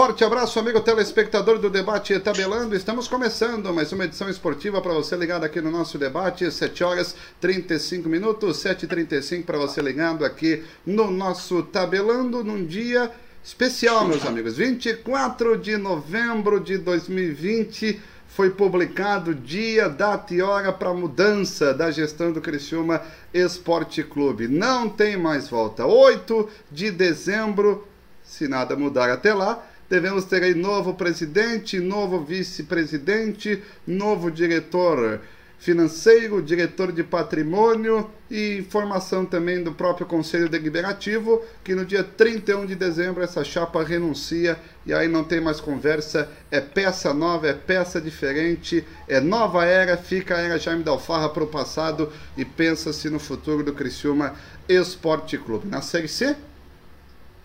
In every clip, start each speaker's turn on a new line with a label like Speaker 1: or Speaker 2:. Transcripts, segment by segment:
Speaker 1: Forte abraço, amigo telespectador do Debate Tabelando. Estamos começando mais uma edição esportiva para você ligado aqui no nosso debate, 7 horas 35 minutos, 7h35 para você ligado aqui no nosso Tabelando, num dia especial, meus amigos. 24 de novembro de 2020 foi publicado dia, data e hora para mudança da gestão do Criciúma Esporte Clube. Não tem mais volta. 8 de dezembro se nada mudar até lá, devemos ter aí novo presidente, novo vice-presidente, novo diretor financeiro, diretor de patrimônio e formação também do próprio Conselho Deliberativo, que no dia 31 de dezembro essa chapa renuncia e aí não tem mais conversa, é peça nova, é peça diferente, é nova era, fica a era Jaime Dalfarra para o passado e pensa-se no futuro do Criciúma Esporte Clube. Na Série C?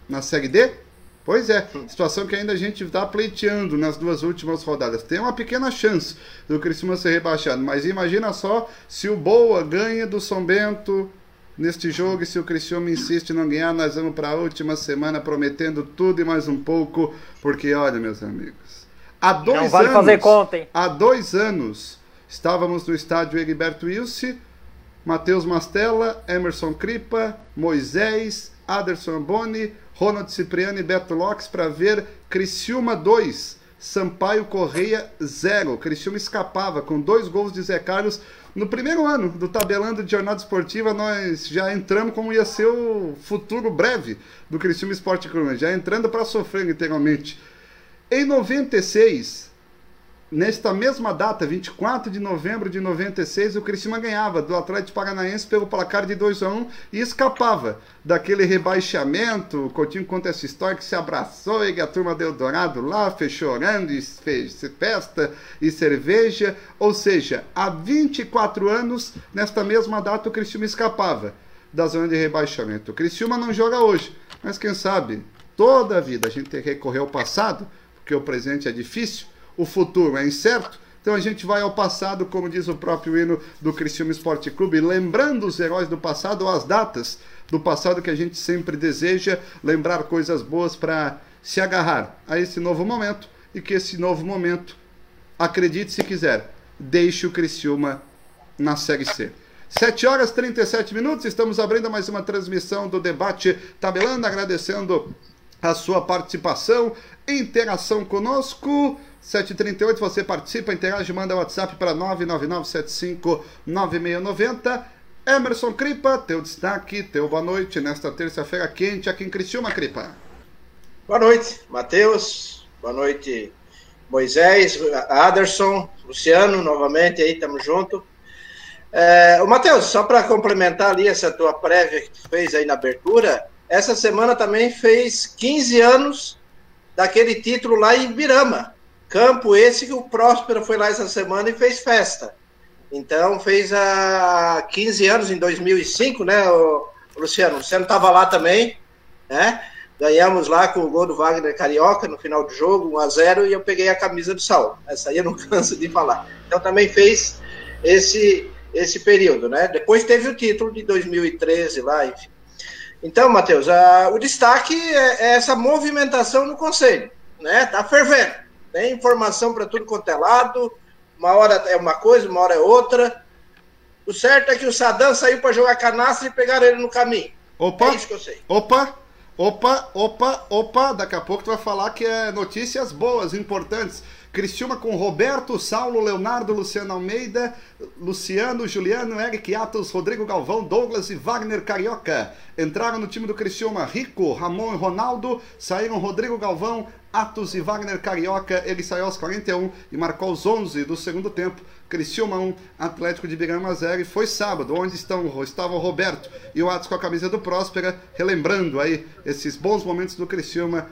Speaker 1: Na Série D? Pois é, situação que ainda a gente está pleiteando nas duas últimas rodadas. Tem uma pequena chance do Criciúma ser rebaixado, mas imagina só se o Boa ganha do São Bento neste jogo e se o Criciúma insiste em não ganhar, nós vamos para a última semana prometendo tudo e mais um pouco, porque olha, meus amigos, há dois
Speaker 2: não vale
Speaker 1: anos,
Speaker 2: fazer conta, hein?
Speaker 1: há dois anos estávamos no estádio Heriberto Wilson, Matheus Mastella, Emerson Cripa, Moisés, Aderson Boni, Ronald Cipriano e Beto Lopes para ver Criciúma 2, Sampaio Correia 0. Criciúma escapava com dois gols de Zé Carlos. No primeiro ano do tabelando de jornada esportiva, nós já entramos como ia ser o futuro breve do Criciúma Esporte Clube, já entrando para sofrer literalmente. Em 96, Nesta mesma data, 24 de novembro de 96, o Criciúma ganhava do Atlético Paranaense pelo placar de 2 a 1 e escapava daquele rebaixamento. O Coutinho conta essa história que se abraçou e a turma deu dourado lá, fez chorando, e fez festa e cerveja. Ou seja, há 24 anos, nesta mesma data, o Criciúma escapava da zona de rebaixamento. O Criciúma não joga hoje, mas quem sabe, toda a vida a gente tem que recorrer ao passado, porque o presente é difícil o futuro é incerto, então a gente vai ao passado, como diz o próprio hino do Criciúma Esporte Clube, lembrando os heróis do passado, as datas do passado que a gente sempre deseja, lembrar coisas boas para se agarrar a esse novo momento e que esse novo momento, acredite se quiser, deixe o Criciúma na Série C. 7 horas 37 minutos, estamos abrindo mais uma transmissão do debate tabelando, agradecendo a sua participação, interação conosco. 738, você participa, interage, manda WhatsApp para 999759690. Emerson Cripa, teu destaque, teu boa noite nesta terça-feira quente aqui em Criciúma, Cripa.
Speaker 3: Boa noite, Matheus. Boa noite, Moisés, Aderson, Luciano, novamente aí, tamo junto. É, o Matheus, só para complementar ali essa tua prévia que tu fez aí na abertura, essa semana também fez 15 anos daquele título lá em Birama, Campo esse que o Próspero foi lá essa semana e fez festa. Então fez há 15 anos, em 2005, né, o Luciano? Você não estava lá também, né? Ganhamos lá com o gol do Wagner Carioca no final do jogo, 1 a 0 e eu peguei a camisa do Saul. Essa aí eu não canso de falar. Então também fez esse esse período, né? Depois teve o título de 2013 lá, enfim. Então, Matheus, o destaque é, é essa movimentação no conselho, né? Tá fervendo. Tem informação para tudo quanto é lado. Uma hora é uma coisa, uma hora é outra. O certo é que o Saddam saiu para jogar canastra e pegaram ele no caminho.
Speaker 1: Opa! É isso que eu sei. Opa! Opa, opa, opa, daqui a pouco tu vai falar que é notícias boas, importantes. Criciúma com Roberto, Saulo, Leonardo, Luciano Almeida, Luciano, Juliano, Eric Atos, Rodrigo Galvão, Douglas e Wagner Carioca. Entraram no time do Criciúma Rico, Ramon e Ronaldo, saíram Rodrigo Galvão, Atos e Wagner Carioca. Ele saiu aos 41 e marcou os 11 do segundo tempo. Criciúma 1, Atlético de Birama 0. E foi sábado, onde estão, estavam Roberto e o Atos com a camisa do Próspera, relembrando aí esses bons momentos do Criciúma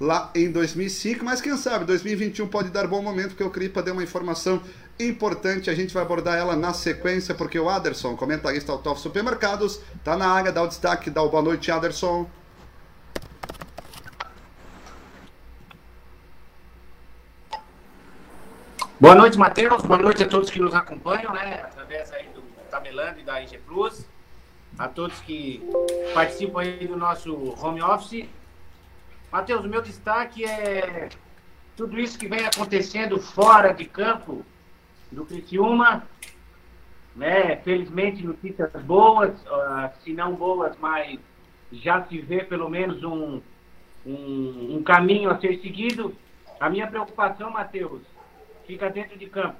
Speaker 1: lá em 2005, mas quem sabe 2021 pode dar bom momento, porque o Cripa deu uma informação importante, a gente vai abordar ela na sequência, porque o Aderson, comentarista do Top Supermercados, tá na área, dá o destaque, dá o boa noite, Aderson.
Speaker 4: Boa noite, Matheus. Boa noite a todos que nos acompanham, né? Através aí do Tabelando e da IG Plus. A todos que participam aí do nosso home office. Matheus, o meu destaque é tudo isso que vem acontecendo fora de campo do Criciúma, né? Felizmente notícias boas, uh, se não boas, mas já se vê pelo menos um, um, um caminho a ser seguido. A minha preocupação, Matheus, fica dentro de campo.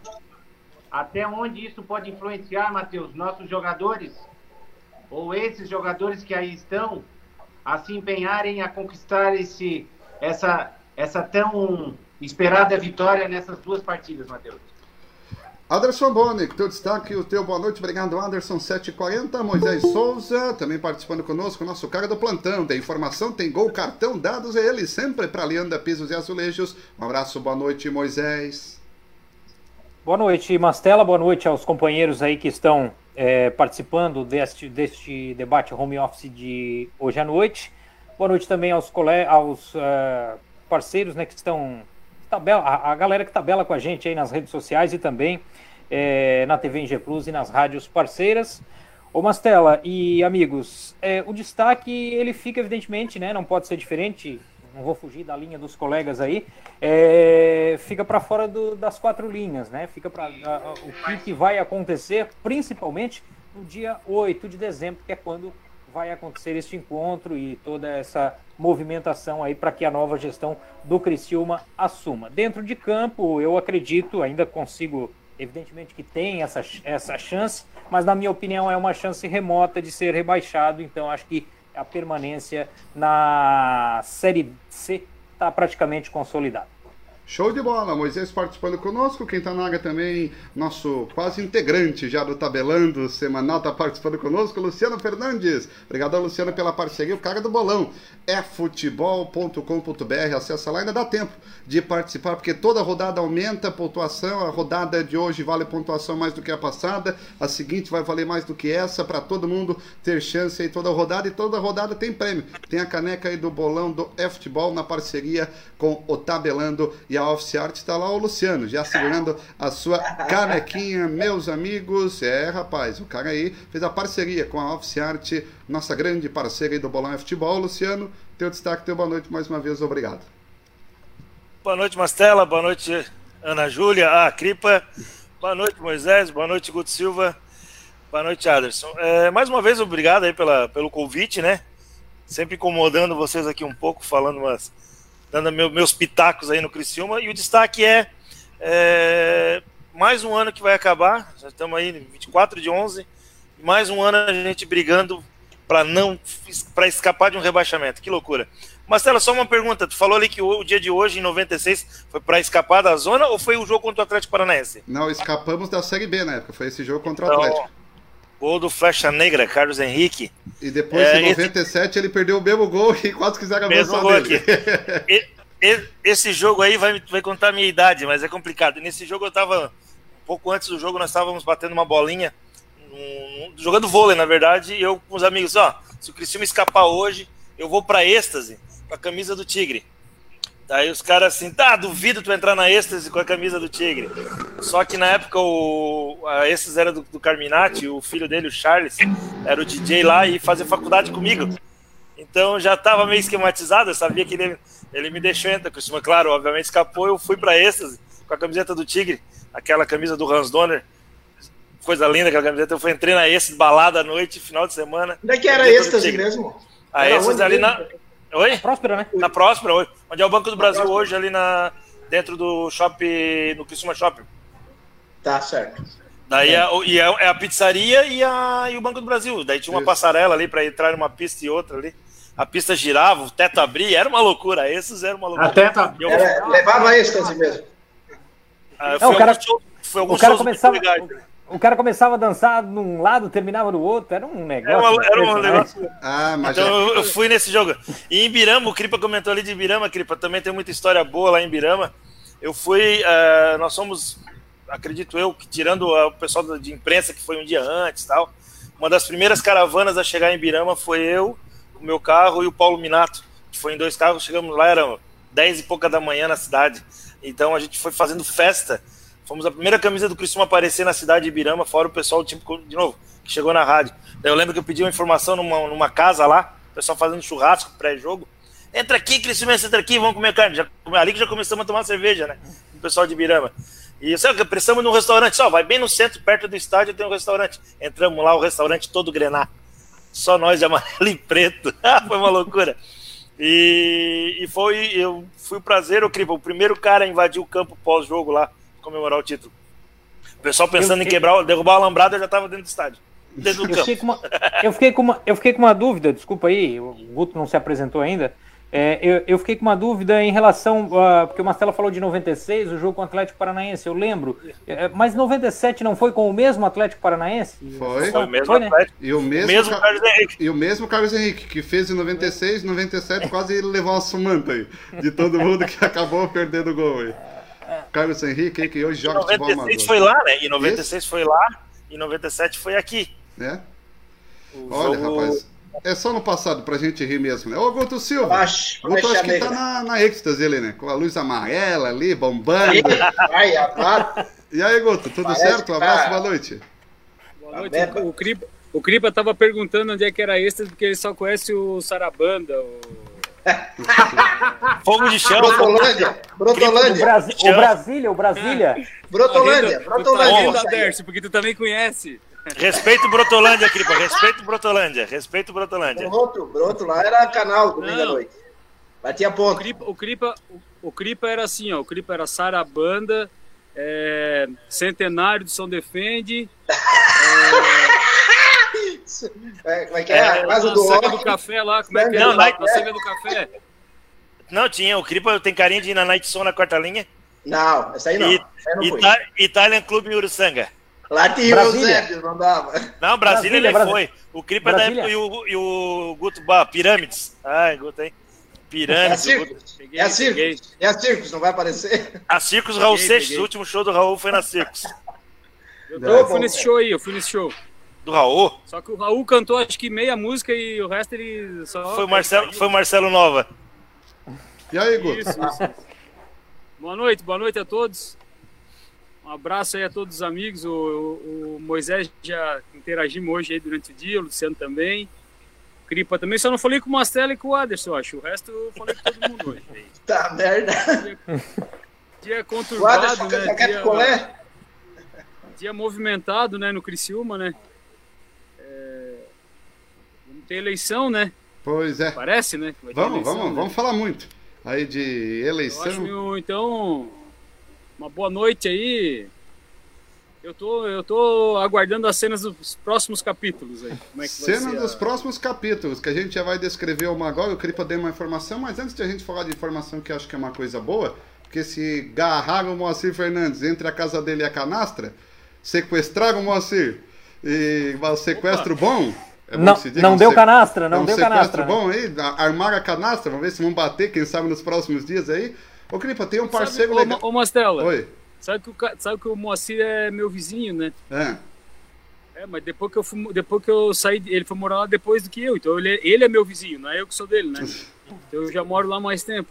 Speaker 4: Até onde isso pode influenciar, Matheus, nossos jogadores, ou esses jogadores que aí estão, a se empenharem a conquistar esse, essa, essa tão esperada vitória nessas duas partidas, Matheus?
Speaker 1: Anderson Boni, teu destaque, o teu boa noite, obrigado Anderson 740, Moisés Souza, também participando conosco, nosso cara do plantão, tem informação, tem gol, cartão, dados é ele, sempre para Leanda Pisos e Azulejos, um abraço, boa noite Moisés.
Speaker 2: Boa noite Mastela, boa noite aos companheiros aí que estão é, participando deste, deste debate home office de hoje à noite, boa noite também aos, aos uh, parceiros né, que estão tabela, a, a galera que tabela com a gente aí nas redes sociais e também é, na TV G Plus e nas rádios parceiras. Ô Mastela e amigos, é, o destaque ele fica evidentemente, né? Não pode ser diferente. Não vou fugir da linha dos colegas aí. É, fica para fora do, das quatro linhas, né? Fica para o que, que vai acontecer, principalmente no dia 8 de dezembro, que é quando vai acontecer este encontro e toda essa movimentação aí para que a nova gestão do Criciúma assuma. Dentro de campo, eu acredito, ainda consigo, evidentemente que tem essa, essa chance, mas na minha opinião é uma chance remota de ser rebaixado, então acho que a permanência na Série C está praticamente consolidada.
Speaker 1: Show de bola, Moisés participando conosco, quem tá também, nosso quase integrante já do Tabelando Semanal, tá participando conosco, Luciano Fernandes. Obrigado, Luciano, pela parceria, o cara do bolão. É futebol.com.br, acessa lá, ainda dá tempo de participar, porque toda rodada aumenta a pontuação, a rodada de hoje vale pontuação mais do que a passada, a seguinte vai valer mais do que essa, para todo mundo ter chance aí toda rodada, e toda rodada tem prêmio. Tem a caneca aí do bolão do E-Futebol na parceria com o Tabelando e a Office Art está lá o Luciano, já segurando a sua canequinha, meus amigos. É, rapaz, o cara aí fez a parceria com a Office Art, nossa grande parceira aí do Bolão Futebol. Luciano, teu destaque, teu boa noite mais uma vez, obrigado.
Speaker 5: Boa noite, Mastela, boa noite, Ana Júlia, a Cripa, boa noite, Moisés, boa noite, Guto Silva, boa noite, Aderson. É, mais uma vez, obrigado aí pela, pelo convite, né? Sempre incomodando vocês aqui um pouco, falando umas dando meu, meus pitacos aí no Criciúma. E o destaque é, é, mais um ano que vai acabar, já estamos aí 24 de 11, mais um ano a gente brigando para não para escapar de um rebaixamento. Que loucura. Marcelo, só uma pergunta. Tu falou ali que o, o dia de hoje, em 96, foi para escapar da zona ou foi o jogo contra o Atlético Paranaense?
Speaker 1: Não, escapamos da Série B na época. Foi esse jogo contra o então, Atlético.
Speaker 5: Gol do Flecha Negra, Carlos Henrique.
Speaker 1: E depois, é, em 97, esse... ele perdeu o mesmo gol e quase quiseram avançar dele.
Speaker 5: Aqui. esse jogo aí vai, vai contar a minha idade, mas é complicado. Nesse jogo eu tava. Um pouco antes do jogo, nós estávamos batendo uma bolinha, um, jogando vôlei, na verdade, e eu com os amigos, ó, se o Cristiano escapar hoje, eu vou para êxtase com a camisa do Tigre. Daí os caras assim, tá, duvido tu entrar na êxtase com a camisa do Tigre. Só que na época o a êxtase era do, do Carminati, o filho dele, o Charles, era o DJ lá e fazia faculdade comigo. Então já estava meio esquematizado, eu sabia que ele, ele me deixou entrar. Costuma, claro, obviamente escapou, eu fui para êxtase com a camiseta do Tigre, aquela camisa do Hans Donner. Coisa linda aquela camiseta. Eu fui, entrei na êxtase, balada à noite, final de semana.
Speaker 3: Onde é que era êxtase mesmo?
Speaker 5: A êxtase ali na. Oi?
Speaker 2: Na Próspera, né?
Speaker 5: Na Próspera, onde é o Banco do Brasil hoje, ali na, dentro do shopping, no Criciúma Shopping.
Speaker 3: Tá, certo.
Speaker 5: Daí é. A, e é, é, a pizzaria e, a, e o Banco do Brasil. Daí tinha uma Isso. passarela ali para entrar numa pista e outra ali. A pista girava, o teto abria, era uma loucura. Esses eram uma loucura. A
Speaker 3: teto abria. É, levava êxtase mesmo.
Speaker 2: Ah, Não, o cara, foi alguns o cara começava, o cara começava a dançar num lado, terminava no outro, era um negócio. Era, uma, era um negócio.
Speaker 5: Ah, mas então já... eu fui nesse jogo. E em Birama, o Cripa comentou ali de Birama, Cripa, também tem muita história boa lá em Birama. Eu fui, uh, nós somos, acredito eu, que tirando o pessoal de imprensa que foi um dia antes tal, uma das primeiras caravanas a chegar em Birama foi eu, o meu carro e o Paulo Minato, que foi em dois carros, chegamos lá, eram dez e pouca da manhã na cidade. Então a gente foi fazendo festa Fomos a primeira camisa do Criciúma a aparecer na cidade de Ibirama, fora o pessoal, tipo, de novo, que chegou na rádio. Daí eu lembro que eu pedi uma informação numa, numa casa lá, o pessoal fazendo churrasco pré-jogo. entra aqui, Criciúmense, entra aqui, vamos comer carne. Já, ali que já começamos a tomar cerveja, né? O pessoal de Birama. E sabe que prestamos num restaurante, só vai bem no centro, perto do estádio, tem um restaurante. Entramos lá, o restaurante todo grená. Só nós de amarelo e preto. foi uma loucura. E, e foi, eu fui o prazer, o Cripa, o primeiro cara a invadir o campo pós-jogo lá, comemorar o título. O pessoal pensando em quebrar, derrubar o alambrado, eu já estava dentro do estádio. Dentro do
Speaker 2: eu. Fiquei uma, eu, fiquei com uma, eu fiquei com uma dúvida, desculpa aí, o Guto não se apresentou ainda. É, eu, eu, fiquei com uma dúvida em relação. Uh, porque o Mastella falou de 96, o jogo com o Atlético Paranaense, eu lembro. É, mas 97 não foi com o mesmo Atlético Paranaense?
Speaker 1: Foi.
Speaker 5: Foi o mesmo foi, né? Atlético.
Speaker 1: E o mesmo,
Speaker 5: o mesmo Carlos Henrique.
Speaker 1: E o mesmo Carlos Henrique, que fez em 96, 97, quase ele levou uma sumanta aí. De todo mundo que acabou perdendo o gol aí. Carlos Henrique que hoje joga
Speaker 5: futebol amador. 96 foi lá, né? E 96 Esse? foi lá, e 97 foi aqui.
Speaker 1: É? O Olha, jogo... rapaz. É só no passado pra gente rir mesmo, né? Ô, Guto Silva.
Speaker 3: Acho,
Speaker 1: Guto acho que tá na, na êxtase ali, né? Com a luz amarela ali, bombando.
Speaker 3: Ai.
Speaker 1: E aí, Guto, tudo Parece certo? Um abraço, tá... boa noite.
Speaker 6: Boa noite. O, o, Cripa, o Cripa tava perguntando onde é que era êxtase, porque ele só conhece o Sarabanda, o...
Speaker 5: Fogo de chão.
Speaker 3: Brotolândia. Brotolândia.
Speaker 2: O, Brasi o Brasília, o Brasília.
Speaker 3: Brotolândia. Brotolândia.
Speaker 6: Tá Dercy, porque tu também conhece.
Speaker 5: Respeito Brotolândia, Cripa. Respeito Brotolândia. Respeito Brotolândia.
Speaker 3: Broto, Broto lá era canal domingo à noite. Batia ponto.
Speaker 6: O Cripa, o Cripa, o, o Cripa era assim, ó. O Cripa era Sarabanda, é, Centenário de São Defende.
Speaker 3: É, como é que é? é a casa do
Speaker 6: Saga do café lá, como é que é? Não, na, Saga do café.
Speaker 5: Não, tinha. O Cripa tem carinho de ir na Night Son na quarta linha.
Speaker 3: Não, essa aí não.
Speaker 5: E,
Speaker 3: não
Speaker 5: Ita Italian Club Uruçanga.
Speaker 3: Lá tinha o Eusébio, não dava.
Speaker 5: Não, Brasília, ele Brasília. foi. O Cripa da época e o, e o Guto Bah, Pirâmides. Ai, Guto, hein? Pirâmides.
Speaker 3: É a Circus. Peguei, é a Circus. É a Circus, não vai aparecer.
Speaker 5: A Circus Raul peguei, Seixas, peguei. o último show do Raul foi na Circus.
Speaker 6: Eu, eu fui nesse show aí, eu fui nesse show.
Speaker 5: Do Raul?
Speaker 6: Só que o Raul cantou acho que meia música e o resto ele só.
Speaker 5: Foi o Marcelo, foi Marcelo Nova.
Speaker 1: E aí, Guto?
Speaker 6: Isso, isso. boa noite, boa noite a todos. Um abraço aí a todos os amigos. O, o, o Moisés já interagimos hoje aí durante o dia, o Luciano também. O Cripa também, só não falei com o Mastella e com o Aderson, acho. O resto eu falei com todo mundo hoje.
Speaker 3: tá merda.
Speaker 6: Dia, dia conturbado,
Speaker 3: Aderson,
Speaker 6: né?
Speaker 3: Dia,
Speaker 6: dia movimentado, né, no Criciúma, né? Ter eleição, né?
Speaker 1: Pois é.
Speaker 6: Parece, né?
Speaker 1: Vamos, eleição, vamos, né? vamos falar muito. Aí de eleição. Eu
Speaker 6: acho, então, uma boa noite aí. Eu tô, eu tô aguardando as cenas dos próximos capítulos aí. Como é que
Speaker 1: Cena dos a... próximos capítulos, que a gente já vai descrever uma agora. Eu queria poder uma informação, mas antes de a gente falar de informação que eu acho que é uma coisa boa, porque se garraram o Moacir Fernandes entre a casa dele e a canastra, sequestraram o Moacir e o sequestro Opa. bom.
Speaker 2: É não, não deu canastra, não
Speaker 1: é
Speaker 2: deu canastra.
Speaker 1: Né? bom aí, armaram a canastra, vamos ver se vão bater, quem sabe nos próximos dias aí. Ô, Cripa, tem um parceiro
Speaker 6: sabe,
Speaker 1: legal.
Speaker 6: Ô, ô Mastella.
Speaker 1: Oi.
Speaker 6: Sabe que, o, sabe que o Moacir é meu vizinho, né?
Speaker 1: É.
Speaker 6: É, mas depois que eu, fui, depois que eu saí, ele foi morar lá depois do que eu. Então ele, ele é meu vizinho, não é eu que sou dele, né? Então eu já moro lá mais tempo.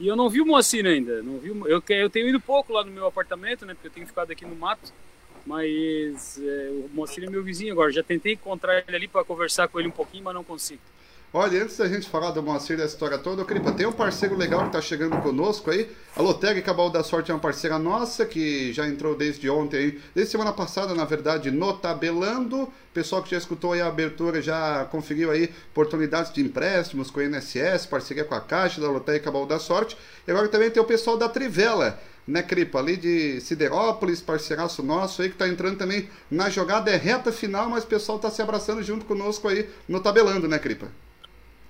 Speaker 6: E eu não vi o Moacir ainda. Não vi, eu, eu tenho ido pouco lá no meu apartamento, né? Porque eu tenho ficado aqui no mato. Mas é, o Moacir é meu vizinho agora. Já tentei encontrar ele ali para conversar com ele um pouquinho, mas não consigo.
Speaker 1: Olha, antes da gente falar do Moacir da história toda, eu queria tem um parceiro legal que está chegando conosco aí. A Loteg Cabal da Sorte é uma parceira nossa que já entrou desde ontem aí, desde semana passada, na verdade, no Tabelando. Pessoal que já escutou aí a abertura já conferiu aí oportunidades de empréstimos com a INSS, parceria com a Caixa da Loteg Cabal da Sorte. E agora também tem o pessoal da Trivela né, Cripa? Ali de Siderópolis, parceiraço nosso aí, que tá entrando também na jogada, é reta final, mas o pessoal tá se abraçando junto conosco aí no tabelando, né, Cripa?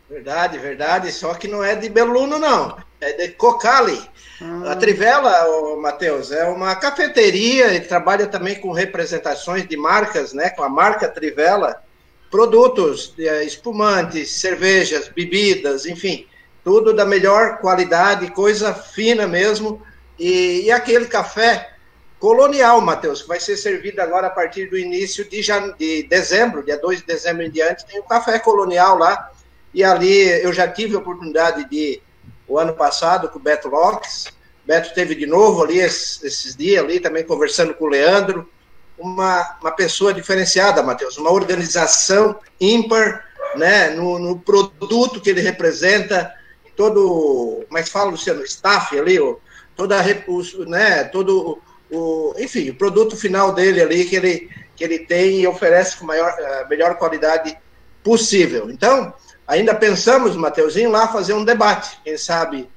Speaker 3: Verdade, verdade. Só que não é de Beluno, não. É de Cocali. Ah. A Trivela, Matheus, é uma cafeteria e trabalha também com representações de marcas, né? Com a marca Trivela. Produtos, eh, espumantes, cervejas, bebidas, enfim. Tudo da melhor qualidade, coisa fina mesmo. E, e aquele café colonial, Matheus, que vai ser servido agora a partir do início de, de dezembro, dia 2 de dezembro em diante, tem o café colonial lá e ali eu já tive a oportunidade de, o ano passado, com o Beto Lopes. Beto teve de novo ali esses, dias ali, também conversando com o Leandro. Uma, uma pessoa diferenciada, Matheus, uma organização ímpar, né, no, no produto que ele representa. todo, como é fala, Luciano, staff ali, o, toda a, né, todo o, enfim, o produto final dele ali que ele, que ele tem e oferece com maior, a melhor qualidade possível. Então, ainda pensamos, Mateuzinho, lá fazer um debate, quem sabe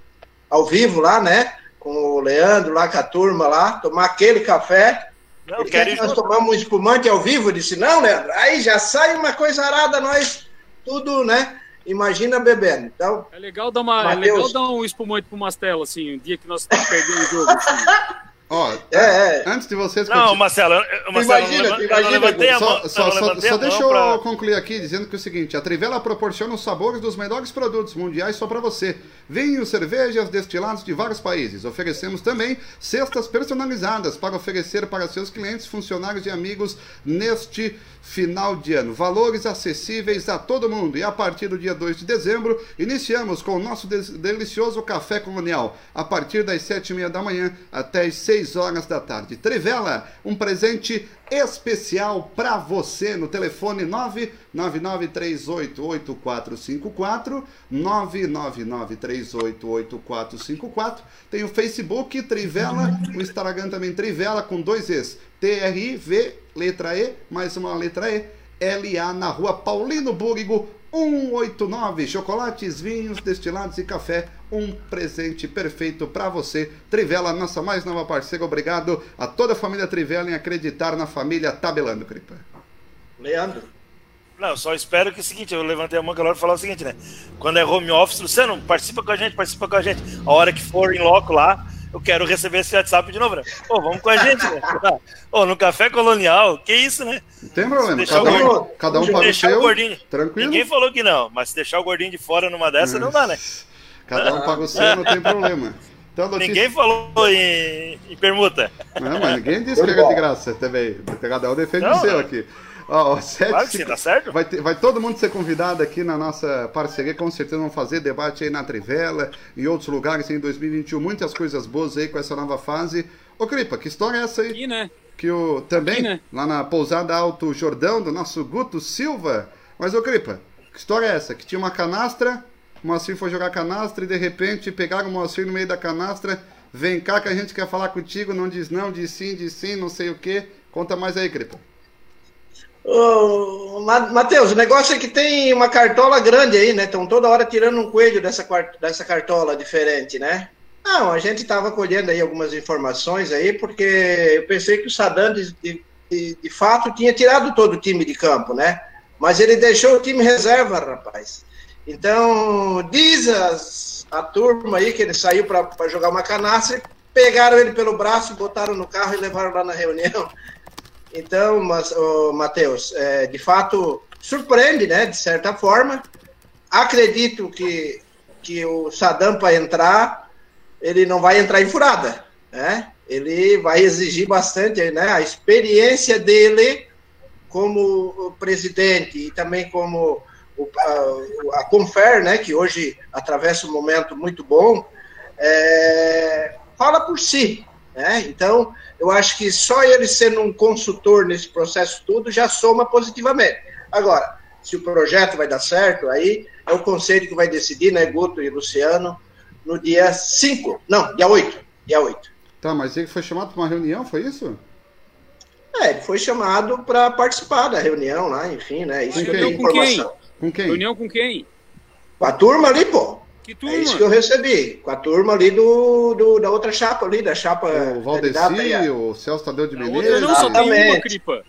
Speaker 3: ao vivo lá, né? Com o Leandro lá, com a turma lá, tomar aquele café. Não, Ele quer que nós tomamos um espumante ao vivo? Eu disse, não, Leandro, aí já sai uma coisa arada, nós tudo, né? Imagina bebendo. Então,
Speaker 6: é legal dar, uma, Mateus... é legal dar um espumante pro Mastelo, assim, um dia que nós perdemos o jogo. Assim.
Speaker 1: Ó, é, é. antes de vocês.
Speaker 5: Não, Marcelo, Marcelo
Speaker 1: imagina, eu, imagina, eu levantei a mão. Só, só, só, só deixa eu pra... concluir aqui dizendo que é o seguinte: a Trivela proporciona os sabores dos melhores produtos mundiais só para você. Vinhos, cervejas, destilados de vários países. Oferecemos também cestas personalizadas para oferecer para seus clientes, funcionários e amigos neste final de ano. Valores acessíveis a todo mundo. E a partir do dia 2 de dezembro, iniciamos com o nosso delicioso café colonial. A partir das sete e meia da manhã até as 6 horas da tarde. Trivela, um presente especial para você no telefone 999388454, 999388454. Tem o Facebook Trivela, o Instagram também Trivela com dois Es, T-R-I-V, letra E, mais uma letra E, L-A na rua Paulino Búrigo, 189 chocolates, vinhos, destilados e café. Um presente perfeito para você. Trivela, nossa mais nova parceira. Obrigado a toda a família Trivela em acreditar na família Tabelando, Cripa.
Speaker 3: Leandro.
Speaker 5: Não, só espero que é o seguinte, eu levantei a mão que e falar o seguinte, né? Quando é home office, Luciano, participa com a gente, participa com a gente. A hora que for em loco lá, eu quero receber esse WhatsApp de novo, né? Pô, vamos com a gente, né? Pô, no café colonial, que isso, né?
Speaker 1: Não tem problema, cada um, gordinho, cada um paga o seu,
Speaker 5: gordinho,
Speaker 1: tranquilo.
Speaker 5: Ninguém falou que não, mas se deixar o gordinho de fora numa dessa, não dá, né?
Speaker 1: Cada um paga o seu, não tem problema.
Speaker 5: Então, notícia... Ninguém falou em, em, permuta.
Speaker 1: Não, mas ninguém disse que era de graça também. Cada um defende não, o seu aqui. Ó, sete,
Speaker 5: claro que sim, tá certo.
Speaker 1: Vai, ter, vai todo mundo ser convidado aqui na nossa parceria, com certeza vão fazer debate aí na Trivela, em outros lugares em 2021, muitas coisas boas aí com essa nova fase. Ô Cripa, que história é essa aí?
Speaker 6: Aqui, né?
Speaker 1: Que o, também, aqui, né? lá na pousada Alto Jordão, do nosso Guto Silva. Mas, ô Cripa, que história é essa? Que tinha uma canastra, o Moacir foi jogar canastra e de repente pegaram o Moacir no meio da canastra. Vem cá que a gente quer falar contigo, não diz não, diz sim, diz sim, não sei o que. Conta mais aí, Cripa.
Speaker 3: Ô, Matheus, o negócio é que tem uma cartola grande aí, né? Estão toda hora tirando um coelho dessa, dessa cartola diferente, né? Não, a gente estava colhendo aí algumas informações aí, porque eu pensei que o Saddam, de, de, de, fato, tinha tirado todo o time de campo, né? Mas ele deixou o time reserva, rapaz. Então, diz as, a turma aí que ele saiu para jogar uma canastra, pegaram ele pelo braço, botaram no carro e levaram lá na reunião. Então, mas, oh, Matheus, é, de fato, surpreende, né, de certa forma. Acredito que, que o Saddam, para entrar, ele não vai entrar em furada, né? Ele vai exigir bastante, né? A experiência dele como presidente e também como a, a Confer, né, que hoje atravessa um momento muito bom, é, fala por si, né? Então, eu acho que só ele sendo um consultor nesse processo tudo já soma positivamente. Agora, se o projeto vai dar certo, aí é o conselho que vai decidir, né, Guto e Luciano, no dia 5, não, dia 8, dia 8.
Speaker 1: Tá, mas ele foi chamado para uma reunião, foi isso?
Speaker 3: É, ele foi chamado para participar da reunião lá, enfim, né, isso que
Speaker 6: eu
Speaker 3: tenho informação.
Speaker 6: Com quem? Reunião com quem?
Speaker 3: Com a turma ali, pô.
Speaker 6: Que turma?
Speaker 3: É isso que eu recebi, com a turma ali do, do da outra chapa ali, da chapa.
Speaker 1: O Valdeci, o Celso Tadeu de
Speaker 6: Menezes. Não, só tem uma, Cripa.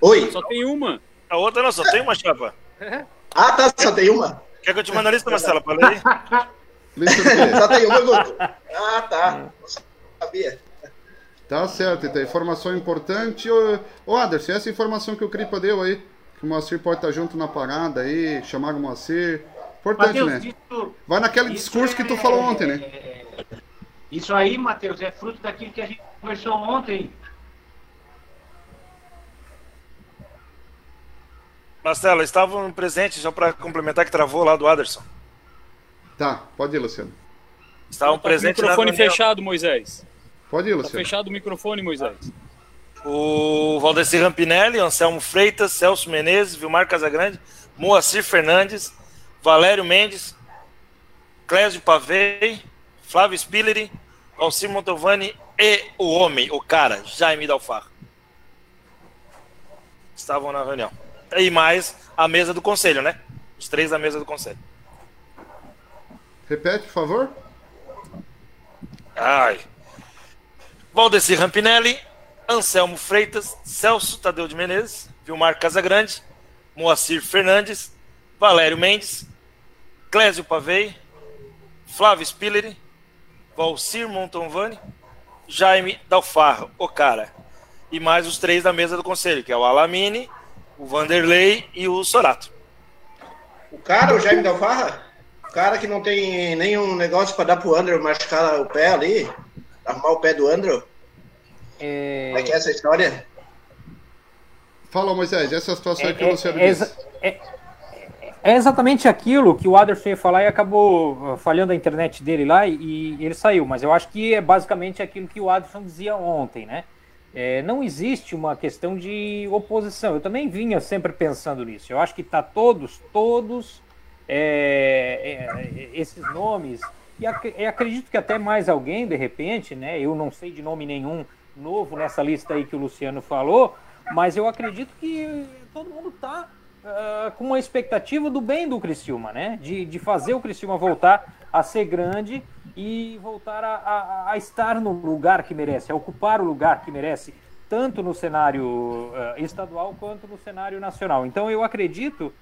Speaker 3: Oi?
Speaker 6: Só tem uma.
Speaker 5: A outra não, só tem uma chapa.
Speaker 3: Ah, tá, só tem uma.
Speaker 5: Quer que eu te mande a lista, Marcela, para ler?
Speaker 3: só tem uma, Guto. Ah, tá. Não sabia.
Speaker 1: Tá certo, então, informação importante. Ô, ô Anderson, essa informação que o Cripa deu aí, que o Moacir pode estar junto na parada aí, chamaram o Moacir. Importante, Mateus, né? Isso, Vai naquele discurso é, que tu falou ontem, né?
Speaker 4: É, isso aí, Matheus, é fruto daquilo que a gente conversou ontem.
Speaker 5: Marcelo, estavam presentes, só para complementar que travou lá do Aderson.
Speaker 1: Tá, pode ir, Luciano.
Speaker 5: Estavam tá presentes.
Speaker 6: Microfone fechado, Moisés.
Speaker 1: Pode ir, tá Luciano.
Speaker 6: Tá fechado o microfone, Moisés.
Speaker 5: O Valdeci Rampinelli, Anselmo Freitas, Celso Menezes, Vilmar Casagrande, Moacir Fernandes, Valério Mendes, Clésio Pavei, Flávio Spilleri, Alcir Montovani e o homem, o cara, Jaime Dalfarro. Estavam na reunião. E mais a mesa do conselho, né? Os três da mesa do conselho.
Speaker 1: Repete, por favor.
Speaker 5: Ai. Valdeci Rampinelli, Anselmo Freitas, Celso Tadeu de Menezes, Vilmar Casagrande, Moacir Fernandes, Valério Mendes, Clésio Pavei, Flávio Spilleri, Valcir Montonvani, Jaime Dalfarro, o cara. E mais os três da mesa do conselho, que é o Alamine, o Vanderlei e o Sorato.
Speaker 3: O cara, o Jaime Dalfarra? O cara que não tem nenhum negócio para dar pro Andrew machucar o pé ali? Arrumar o pé do Andrew? É... Como é que é essa história?
Speaker 1: Fala, Moisés, essa situação é, que você
Speaker 2: é, disse. É, é, exatamente aquilo que o Aderson ia falar e acabou uh, falhando a internet dele lá e, e, ele saiu. Mas eu acho que é basicamente aquilo que o Aderson dizia ontem, né? É, não existe uma questão de oposição. Eu também vinha sempre pensando nisso. Eu acho que está todos, todos é, é, esses nomes, e ac acredito que até mais alguém, de repente, né? Eu não sei de nome nenhum novo nessa lista aí que o Luciano falou, mas eu acredito que todo mundo está uh, ah, com uma expectativa do bem do Criciúma, né? De, de fazer o Criciúma voltar a ser grande e voltar a, a, a, estar no lugar que merece, a ocupar o lugar que merece, tanto no cenário uh, estadual quanto no cenário nacional. Então eu acredito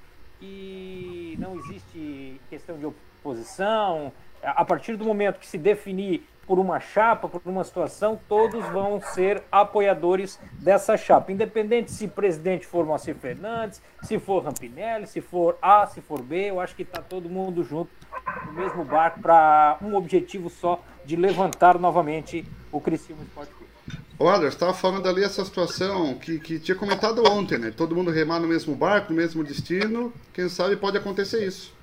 Speaker 2: que não existe questão de oposição. A partir do momento que se definir por uma chapa, por uma situação, todos vão ser apoiadores dessa chapa. Independente se presidente for Moacir Fernandes, se for Rampinelli, se for A, se for B, eu acho que está todo mundo junto no mesmo barco para um objetivo só de levantar novamente o Criciúma Esporte Clube.
Speaker 1: O Adler, estava falando ali essa situação que, que tinha comentado ontem, né? Todo mundo remar no mesmo barco, no mesmo destino. Quem sabe pode acontecer isso.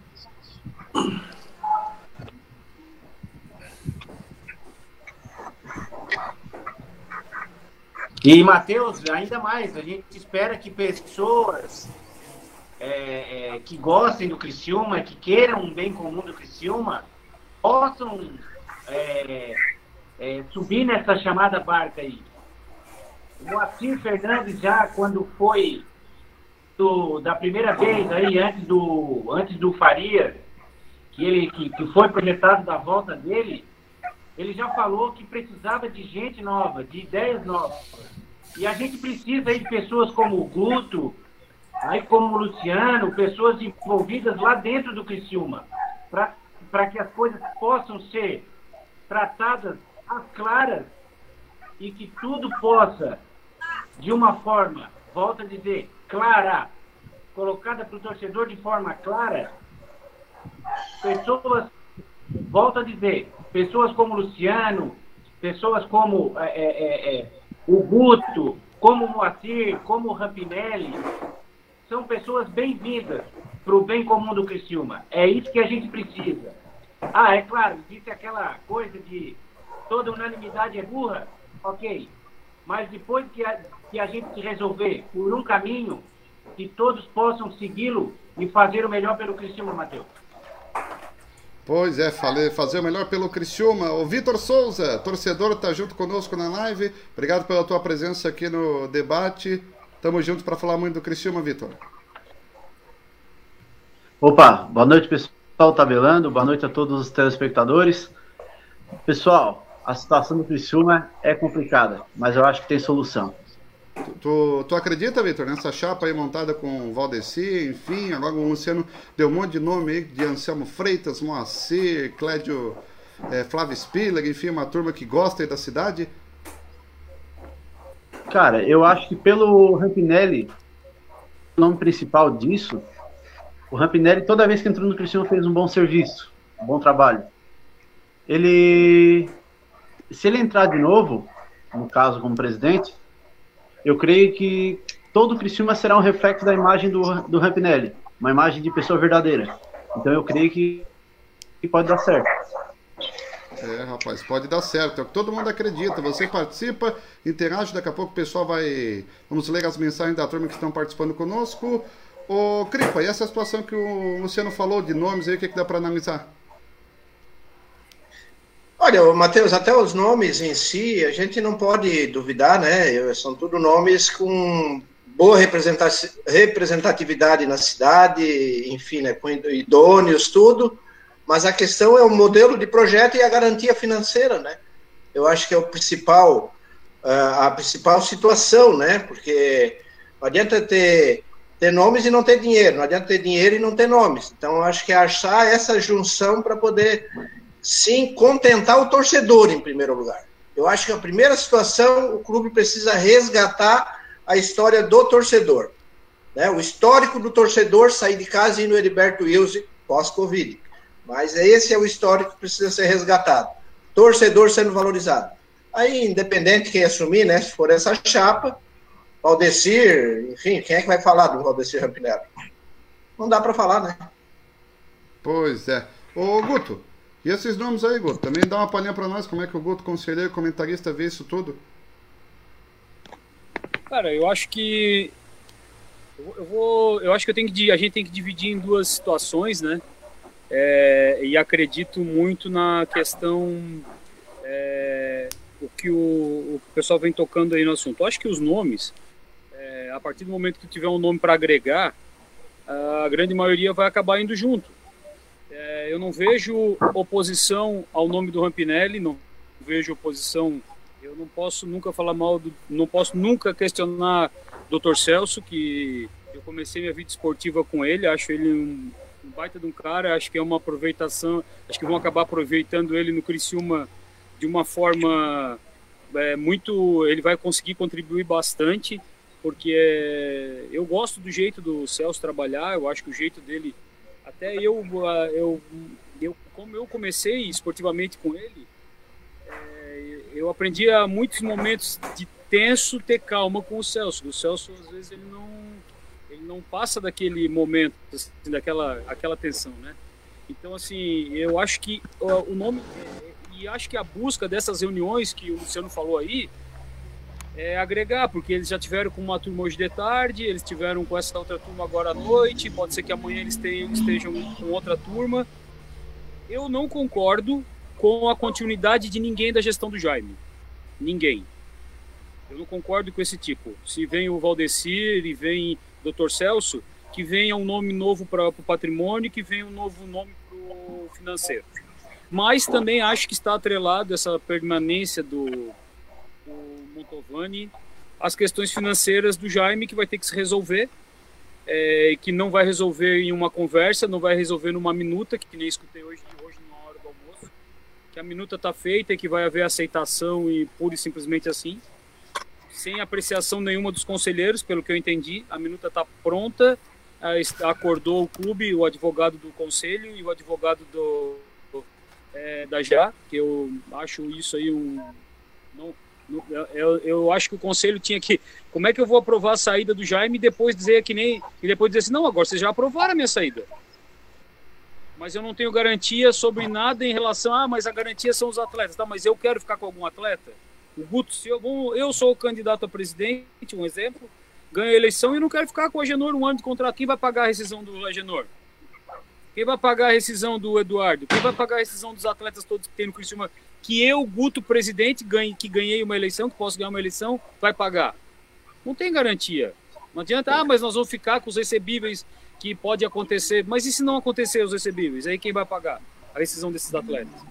Speaker 4: E, Matheus, ainda mais, a gente espera que pessoas é, é, que gostem do Criciúma, que queiram um bem comum do Criciúma, possam é, é subir nessa chamada barca aí. O Moacir Fernandes já, quando foi do, da primeira vez aí, antes do, antes do Faria, que, ele, que, que foi projetado da volta dele, ele já falou que precisava de gente nova, de ideias novas. E a gente precisa de pessoas como o Guto, aí como o Luciano, pessoas envolvidas lá dentro do Criciúma, para que as coisas possam ser tratadas às claras e que tudo possa, de uma forma, volta a dizer, clara, colocada para o torcedor de forma clara, pessoas, volta a dizer, pessoas como Luciano, pessoas como é, é, é, é, o Guto, como o Moacir, como o Rampinelli, são pessoas bem-vindas para o bem comum do Criciúma. É isso que a gente precisa. Ah, é claro, existe aquela coisa de toda unanimidade é burra, ok. Mas depois que a, que a gente resolver por um caminho, que todos possam segui-lo e fazer o melhor pelo Criciúma, Matheus.
Speaker 1: Pois é, falei, fazer o melhor pelo Criciúma. O Vitor Souza, torcedor, está junto conosco na live. Obrigado pela tua presença aqui no debate. Tamo junto para falar muito do Criciúma, Vitor.
Speaker 7: Opa, boa noite, pessoal tabelando. Boa noite a todos os telespectadores. Pessoal, a situação do Criciúma é complicada, mas eu acho que tem solução.
Speaker 1: Tu, tu acredita, Vitor, nessa chapa aí montada com o Valdeci, enfim, agora o Luciano deu um monte de nome aí, de Anselmo Freitas, Moacir, Clédio, é, Flávio Spiller, enfim, uma turma que gosta aí da cidade?
Speaker 7: Cara, eu acho que pelo Rampinelli, o nome principal disso, o Rampinelli, toda vez que entrou no Cristiano, fez um bom serviço, um bom trabalho. Ele, se ele entrar de novo, no caso como presidente, eu creio que todo Criciúma será um reflexo da imagem do, do Rampinelli, uma imagem de pessoa verdadeira. Então eu creio que, que pode dar certo.
Speaker 1: É, rapaz, pode dar certo. É o que todo mundo acredita. Você participa, interage, daqui a pouco o pessoal vai. Vamos ler as mensagens da turma que estão participando conosco. Ô, Cripa, e essa situação que o Luciano falou de nomes aí, o que, que dá para analisar?
Speaker 3: Olha, Matheus, até os nomes em si, a gente não pode duvidar, né? São tudo nomes com boa representatividade na cidade, enfim, né, com idôneos, tudo, mas a questão é o modelo de projeto e a garantia financeira, né? Eu acho que é o principal, a principal situação, né? Porque não adianta ter, ter nomes e não ter dinheiro, não adianta ter dinheiro e não ter nomes. Então, acho que é achar essa junção para poder, sim, contentar o torcedor, em primeiro lugar. Eu acho que a primeira situação, o clube precisa resgatar a história do torcedor. Né? O histórico do torcedor sair de casa e ir no Heriberto Wilson pós-Covid. Mas esse é o histórico que precisa ser resgatado. Torcedor sendo valorizado. Aí, independente quem assumir, né? Se for essa chapa, Valdecir, enfim, quem é que vai falar do Valdecir Rampinelli? Não dá para falar, né?
Speaker 1: Pois é. Ô, Guto, e esses nomes aí, Guto? Também dá uma palhinha para nós como é que o Guto, conselheiro, comentarista, vê isso tudo?
Speaker 6: Cara, eu acho que eu vou, eu acho que eu tenho que a gente tem que dividir em duas situações, né? É, e acredito muito na questão é, o que o, o, pessoal vem tocando aí no assunto. Eu acho que os nomes, é, a partir do momento que tiver um nome para agregar, a grande maioria vai acabar indo junto. Eu não vejo oposição ao nome do Rampinelli, não vejo oposição eu não posso nunca falar mal, do, não posso nunca questionar Dr. Celso, que eu comecei minha vida esportiva com ele, acho ele um, um baita de um cara, acho que é uma aproveitação, acho que vão acabar aproveitando ele no Criciúma de uma forma é, muito, ele vai conseguir contribuir bastante, porque é, eu gosto do jeito do Celso trabalhar, eu acho que o jeito dele, até eu, eu, eu como eu comecei esportivamente com ele, eu aprendi a muitos momentos de tenso ter calma com o Celso. O Celso às vezes ele não ele não passa daquele momento assim, daquela aquela tensão, né? Então assim, eu acho que o nome e acho que a busca dessas reuniões que o Luciano falou aí é agregar, porque eles já tiveram com uma turma hoje de tarde, eles tiveram com essa outra turma agora à noite, pode ser que amanhã eles tenham, estejam com outra turma. Eu não concordo com a continuidade de ninguém da gestão do Jaime. Ninguém. Eu não concordo com esse tipo. Se vem o Valdecir e vem o Dr. Celso, que venha um nome novo para o patrimônio, que venha um novo nome para o financeiro. Mas também acho que está atrelado essa permanência do, do Montovani às questões financeiras do Jaime, que vai ter que se resolver, é, que não vai resolver em uma conversa, não vai resolver numa minuta, que nem escutei hoje que a minuta está feita e que vai haver aceitação e pura e simplesmente assim, sem apreciação nenhuma dos conselheiros, pelo que eu entendi, a minuta está pronta, acordou o clube, o advogado do conselho e o advogado do, do é, da JA, que eu acho isso aí um eu, eu, acho que o conselho tinha que. Como é que eu vou aprovar a saída do Jaime e depois dizer que nem. E depois dizer assim, não, agora vocês já aprovaram a minha saída mas eu não tenho garantia sobre nada em relação ah, mas a garantia são os atletas, tá? Mas eu quero ficar com algum atleta. O Guto, se eu, eu sou o candidato a presidente, um exemplo, ganho a eleição e não quero ficar com o Agenor um ano de contrato. Quem vai pagar a rescisão do Agenor? Quem vai pagar a rescisão do Eduardo? Quem vai pagar a rescisão dos atletas todos que tem no Criciúma? Que eu, Guto, presidente, ganhe, que ganhei uma eleição, que posso ganhar uma eleição, vai pagar? Não tem garantia. Não adianta, ah, mas nós vamos ficar com os recebíveis que pode acontecer, mas e se não acontecer os recebíveis? Aí quem vai pagar a rescisão desses atletas?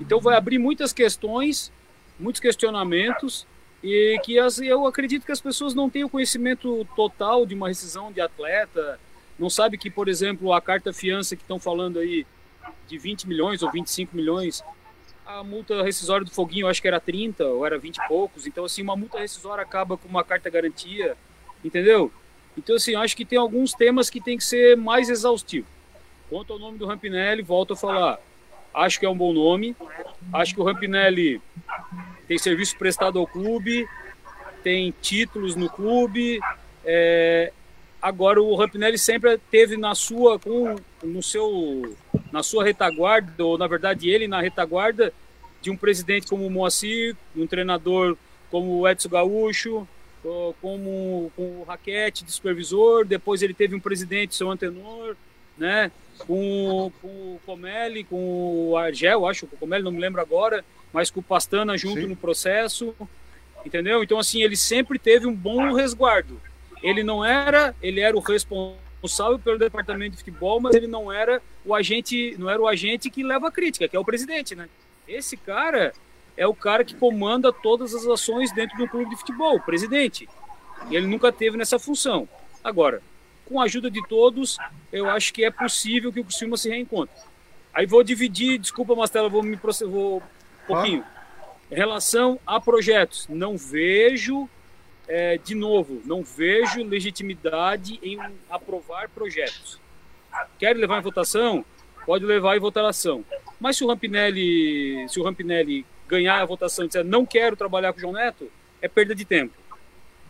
Speaker 6: Então vai abrir muitas questões, muitos questionamentos e que as, eu acredito que as pessoas não têm o conhecimento total de uma rescisão de atleta, não sabe que, por exemplo, a carta fiança que estão falando aí de 20 milhões ou 25 milhões, a multa rescisória do Foguinho eu acho que era 30 ou era 20 e poucos, então assim, uma multa rescisória acaba com uma carta garantia, entendeu? Então, assim, acho que tem alguns temas que tem que ser mais exaustivo. Quanto ao nome do Rampinelli, volto a falar. Acho que é um bom nome. Acho que o Rampinelli tem serviço prestado ao clube, tem títulos no clube. É... Agora o Rampinelli sempre teve na sua, com, no seu, na sua retaguarda, ou na verdade ele na retaguarda de um presidente como o Moacir, um treinador como o Edson Gaúcho, como com o Raquete de supervisor, depois ele teve um presidente, seu Antenor, né? Com, com o Comelli, com o Argel, acho, o Comelli não me lembro agora. mas com o Pastana junto
Speaker 1: Sim.
Speaker 6: no processo, entendeu? Então, assim, ele sempre teve um bom resguardo. Ele não era, ele era o responsável pelo departamento de futebol, mas ele não era o agente, não era o agente que leva a crítica, que é o presidente, né? Esse cara é o cara que comanda todas as ações dentro do clube de futebol, o presidente. E ele nunca teve nessa função. Agora, com a ajuda de todos, eu acho que é possível que o Criciúma se reencontre. Aí vou dividir, desculpa, Mastela, vou me proce- vou um pouquinho. Em relação a projetos, não vejo, é, de novo, não vejo legitimidade em aprovar projetos. Quer levar em votação? Pode levar em votação. Mas se o Rampinelli, se o Rampinelli ganhar a votação e disser não quero trabalhar com o João Neto, é perda de tempo.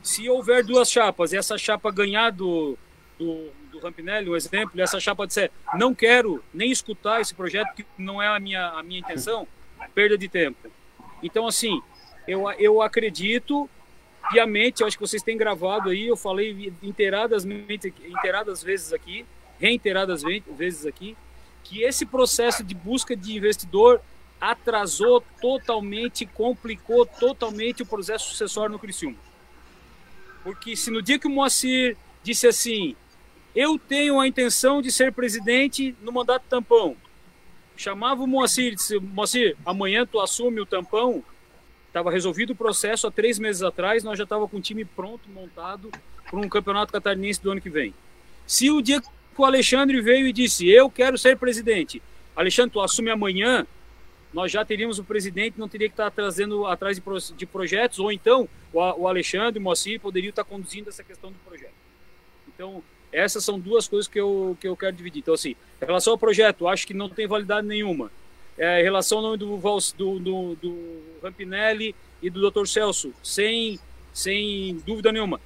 Speaker 6: Se houver duas chapas e essa chapa ganhar do, do, do Rampinelli, um exemplo, e essa chapa disser não quero nem escutar esse projeto, que não é a minha, a minha intenção, perda de tempo. Então, assim, eu, eu acredito piamente, eu acho que vocês têm gravado aí, eu falei inteiradas, inteiradas vezes aqui, reiteradas ve- vezes aqui, que esse processo de busca de investidor atrasou totalmente, complicou totalmente o processo sucessório no Criciúma. Porque se no dia que o Moacir disse assim, eu tenho a intenção de ser presidente no mandato tampão, chamava o Moacir e disse, Moacir, amanhã tu assume o tampão, estava resolvido o processo há três meses atrás, nós já estava com o time pronto, montado para um campeonato catarinense do ano que vem. Se o dia que o Alexandre veio e disse, eu quero ser presidente, Alexandre, tu assume amanhã, nós já teríamos o presidente, não teria que estar trazendo atrás de, pro- de projetos, ou então o, Alexandre o Moacir poderiam estar conduzindo essa questão do projeto. Então, essas são duas coisas que eu, que eu quero dividir. Então, assim, em relação ao projeto, acho que não tem validade nenhuma. É, em relação ao nome do, do, do, do Rampinelli e do Dr. Celso, sem, sem dúvida nenhuma.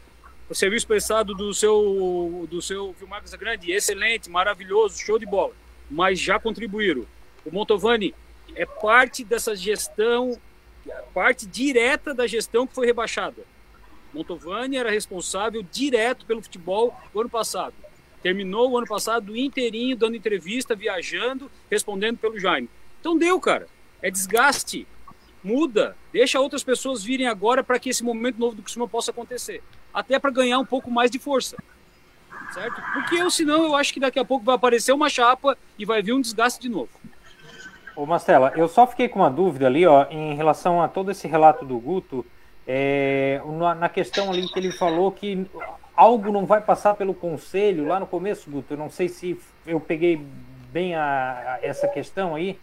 Speaker 6: O serviço prestado do seu, do seu Vilmar Grande, excelente, maravilhoso, show de bola. Mas já contribuíram. O Montovani é parte dessa gestão, parte direta da gestão que foi rebaixada. Montovani era responsável direto pelo futebol do ano passado. Terminou o ano passado inteirinho dando entrevista, viajando, respondendo pelo Jaime. Então deu, cara. É desgaste. Muda. Deixa outras pessoas virem agora para que esse momento novo do Criciúma possa acontecer. Até para ganhar um pouco mais de força. Certo? Porque eu, senão, eu acho que daqui a pouco vai aparecer uma chapa e vai vir um desgaste de novo.
Speaker 2: Ô Mastela, eu só fiquei com uma dúvida ali, ó, em relação a todo esse relato do Guto, é, na, na questão ali que ele falou que algo não vai passar pelo conselho lá no começo, Guto. Eu não sei se eu peguei bem a, a essa questão aí,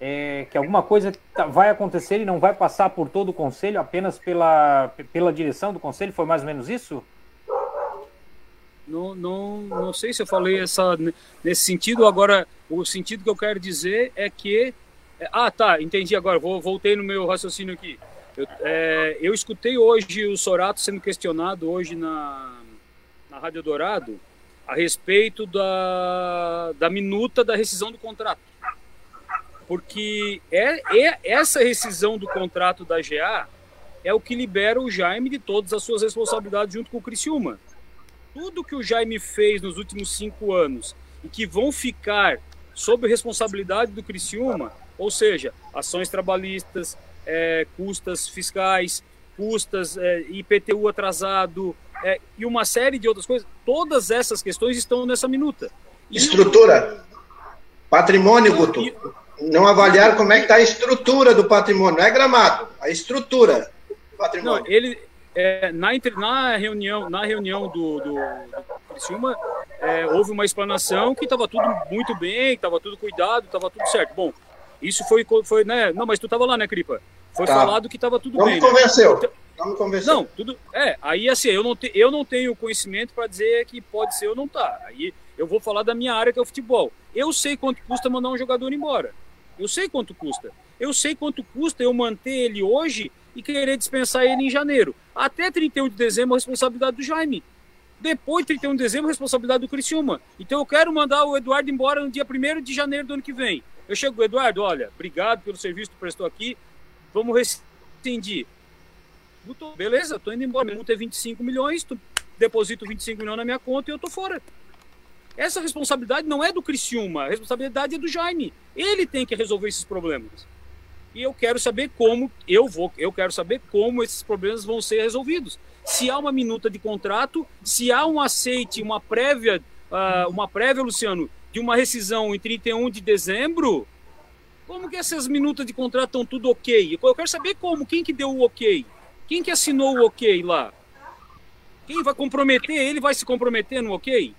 Speaker 2: é, que alguma coisa tá- vai acontecer e não vai passar por todo o conselho, apenas pela, pela direção do conselho. Foi mais ou menos isso?
Speaker 6: Não, não, não sei se eu falei essa, nesse sentido. Agora, o sentido que eu quero dizer é que. é, Ah, tá, entendi agora. Vou, voltei no meu raciocínio aqui. Eu, é, eu escutei hoje o Sorato sendo questionado hoje na, na Rádio Dourado a respeito da, da minuta da rescisão do contrato. Porque é, é essa rescisão do contrato da GA é o que libera o Jaime de todas as suas responsabilidades junto com o Criciúma tudo que o Jaime fez nos últimos cinco anos e que vão ficar sob responsabilidade do Criciúma, ou seja, ações trabalhistas, é, custas fiscais, custas é, IPTU atrasado é, e uma série de outras coisas, todas essas questões estão nessa minuta. E
Speaker 3: Estrutura. Patrimônio, Guto. Não avaliar como é que está a estrutura do patrimônio. Não é gramado, a estrutura do
Speaker 6: Não,
Speaker 3: patrimônio.
Speaker 6: ele é, na, na reunião, na reunião do, do, do Criciúma, é, houve uma explanação que estava tudo muito bem, estava tudo cuidado, estava tudo certo. Bom, isso foi, foi né? Não, mas tu estava lá, né, Cripa? Foi
Speaker 3: Tá.
Speaker 6: falado que estava tudo
Speaker 3: Não
Speaker 6: bem.
Speaker 3: me
Speaker 6: né?
Speaker 3: convenceu. Não me convenceu.
Speaker 6: Não, tudo. É, aí assim, eu não, te, eu não tenho conhecimento para dizer que pode ser ou não tá. Aí eu vou falar da minha área, que é o futebol. Eu sei quanto custa mandar um jogador embora. Eu sei quanto custa. Eu sei quanto custa eu manter ele hoje e querer dispensar ele em janeiro. Até 31 de dezembro, a responsabilidade do Jaime. Depois de 31 de dezembro, a responsabilidade do Criciúma. Então eu quero mandar o Eduardo embora no dia 1 de janeiro do ano que vem. Eu chego, Eduardo, olha, obrigado pelo serviço que tu prestou aqui. Vamos rescindir. Beleza, tô indo embora. Minha multa é 25 milhões, tu deposito 25 milhões na minha conta e eu tô fora. Essa responsabilidade não é do Criciúma, a responsabilidade é do Jaime. Ele tem que resolver esses problemas. E eu quero saber como eu vou, eu quero saber como esses problemas vão ser resolvidos. Se há uma minuta de contrato, se há um aceite, uma prévia, uh, uma prévia, Luciano, de uma rescisão em 31 de dezembro, como que essas minutas de contrato estão tudo ok? Eu quero saber como, quem que deu o ok? Quem que assinou o ok lá? Quem vai comprometer? Ele vai se comprometer no ok?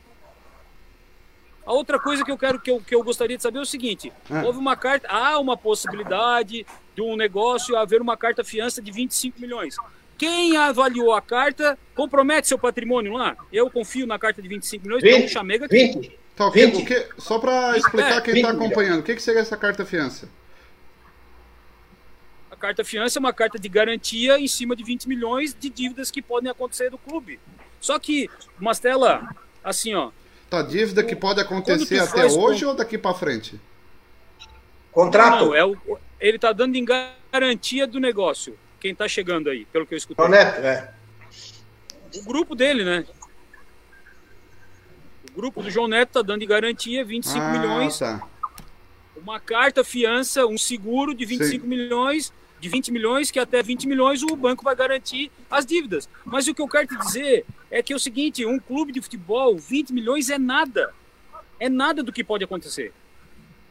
Speaker 6: A outra coisa que eu quero que eu, que eu gostaria de saber é o seguinte: ah. houve uma carta, há uma possibilidade de um negócio haver uma carta fiança de 25 milhões. Quem avaliou a carta compromete seu patrimônio lá? Eu confio na carta de 25 milhões, 20, então chamega aqui.
Speaker 1: 20. Tá, o que, o que, só para explicar é, quem está acompanhando, o que, que seria essa carta fiança?
Speaker 6: A carta fiança é uma carta de garantia em cima de 20 milhões de dívidas que podem acontecer do clube. Só que, Mastela, assim, ó,
Speaker 1: Tá, dívida que pode acontecer até hoje ou daqui para frente?
Speaker 6: Contrato? Não, é o, ele tá dando em garantia do negócio. Quem tá chegando aí, pelo que eu escutei.
Speaker 3: Neto, é.
Speaker 6: O grupo dele, né? O grupo do João Neto tá dando em garantia 25 ah, milhões. Tá. Uma carta fiança, um seguro de 25 Sim. milhões de 20 milhões, que até 20 milhões o banco vai garantir as dívidas. Mas o que eu quero te dizer é que é o seguinte: um clube de futebol, 20 milhões é nada. É nada do que pode acontecer.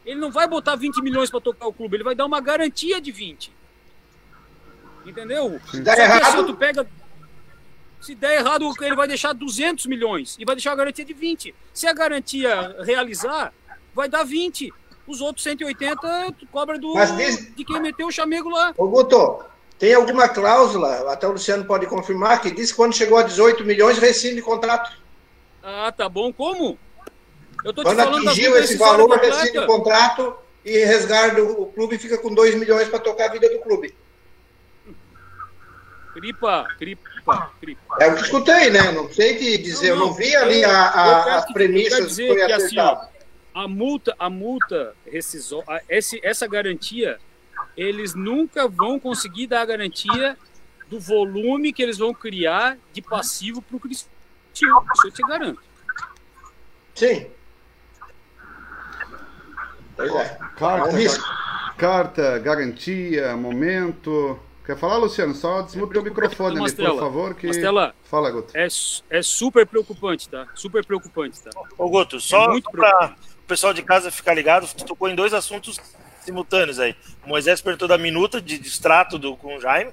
Speaker 6: Ele não vai botar 20 milhões para tocar o clube, ele vai dar uma garantia de 20. Entendeu?
Speaker 3: Se der errado.
Speaker 6: Tu pega, se der errado, ele vai deixar 200 milhões e vai deixar a garantia de 20. Se a garantia realizar, vai dar 20. Os outros 180 tu cobra do, diz... de quem meteu o chamego lá.
Speaker 3: Ô, Guto, tem alguma cláusula, até o Luciano pode confirmar, que diz que quando chegou a 18 milhões, rescinde contrato.
Speaker 6: Ah, tá bom. Como?
Speaker 3: Eu tô quando atingiu esse valor, rescinde o contrato e resguarda o clube e fica com 2 milhões para tocar a vida do clube.
Speaker 6: Cripa, cripa, cripa.
Speaker 3: É o que escutei, né? Não sei te dizer, não, não. eu não vi ali a, a, as premissas
Speaker 6: que foi que, assim, a multa, a multa rescisória, esse, essa garantia, eles nunca vão conseguir dar a garantia do volume que eles vão criar de passivo para o Cristiano. Isso eu te garanto.
Speaker 3: Sim.
Speaker 1: Pois é. Carta, é um carta, garantia, momento. Quer falar, Luciano? Só desmuta o microfone ali, por favor. Que...
Speaker 6: Mastela,
Speaker 1: Fala, Guto.
Speaker 6: É, é super preocupante, tá? Super preocupante, tá?
Speaker 5: Ô, Guto, só é muito pra, pessoal de casa ficar ligado, tocou em dois assuntos simultâneos aí. O Moisés perguntou da minuta de distrato do, com o Jaime.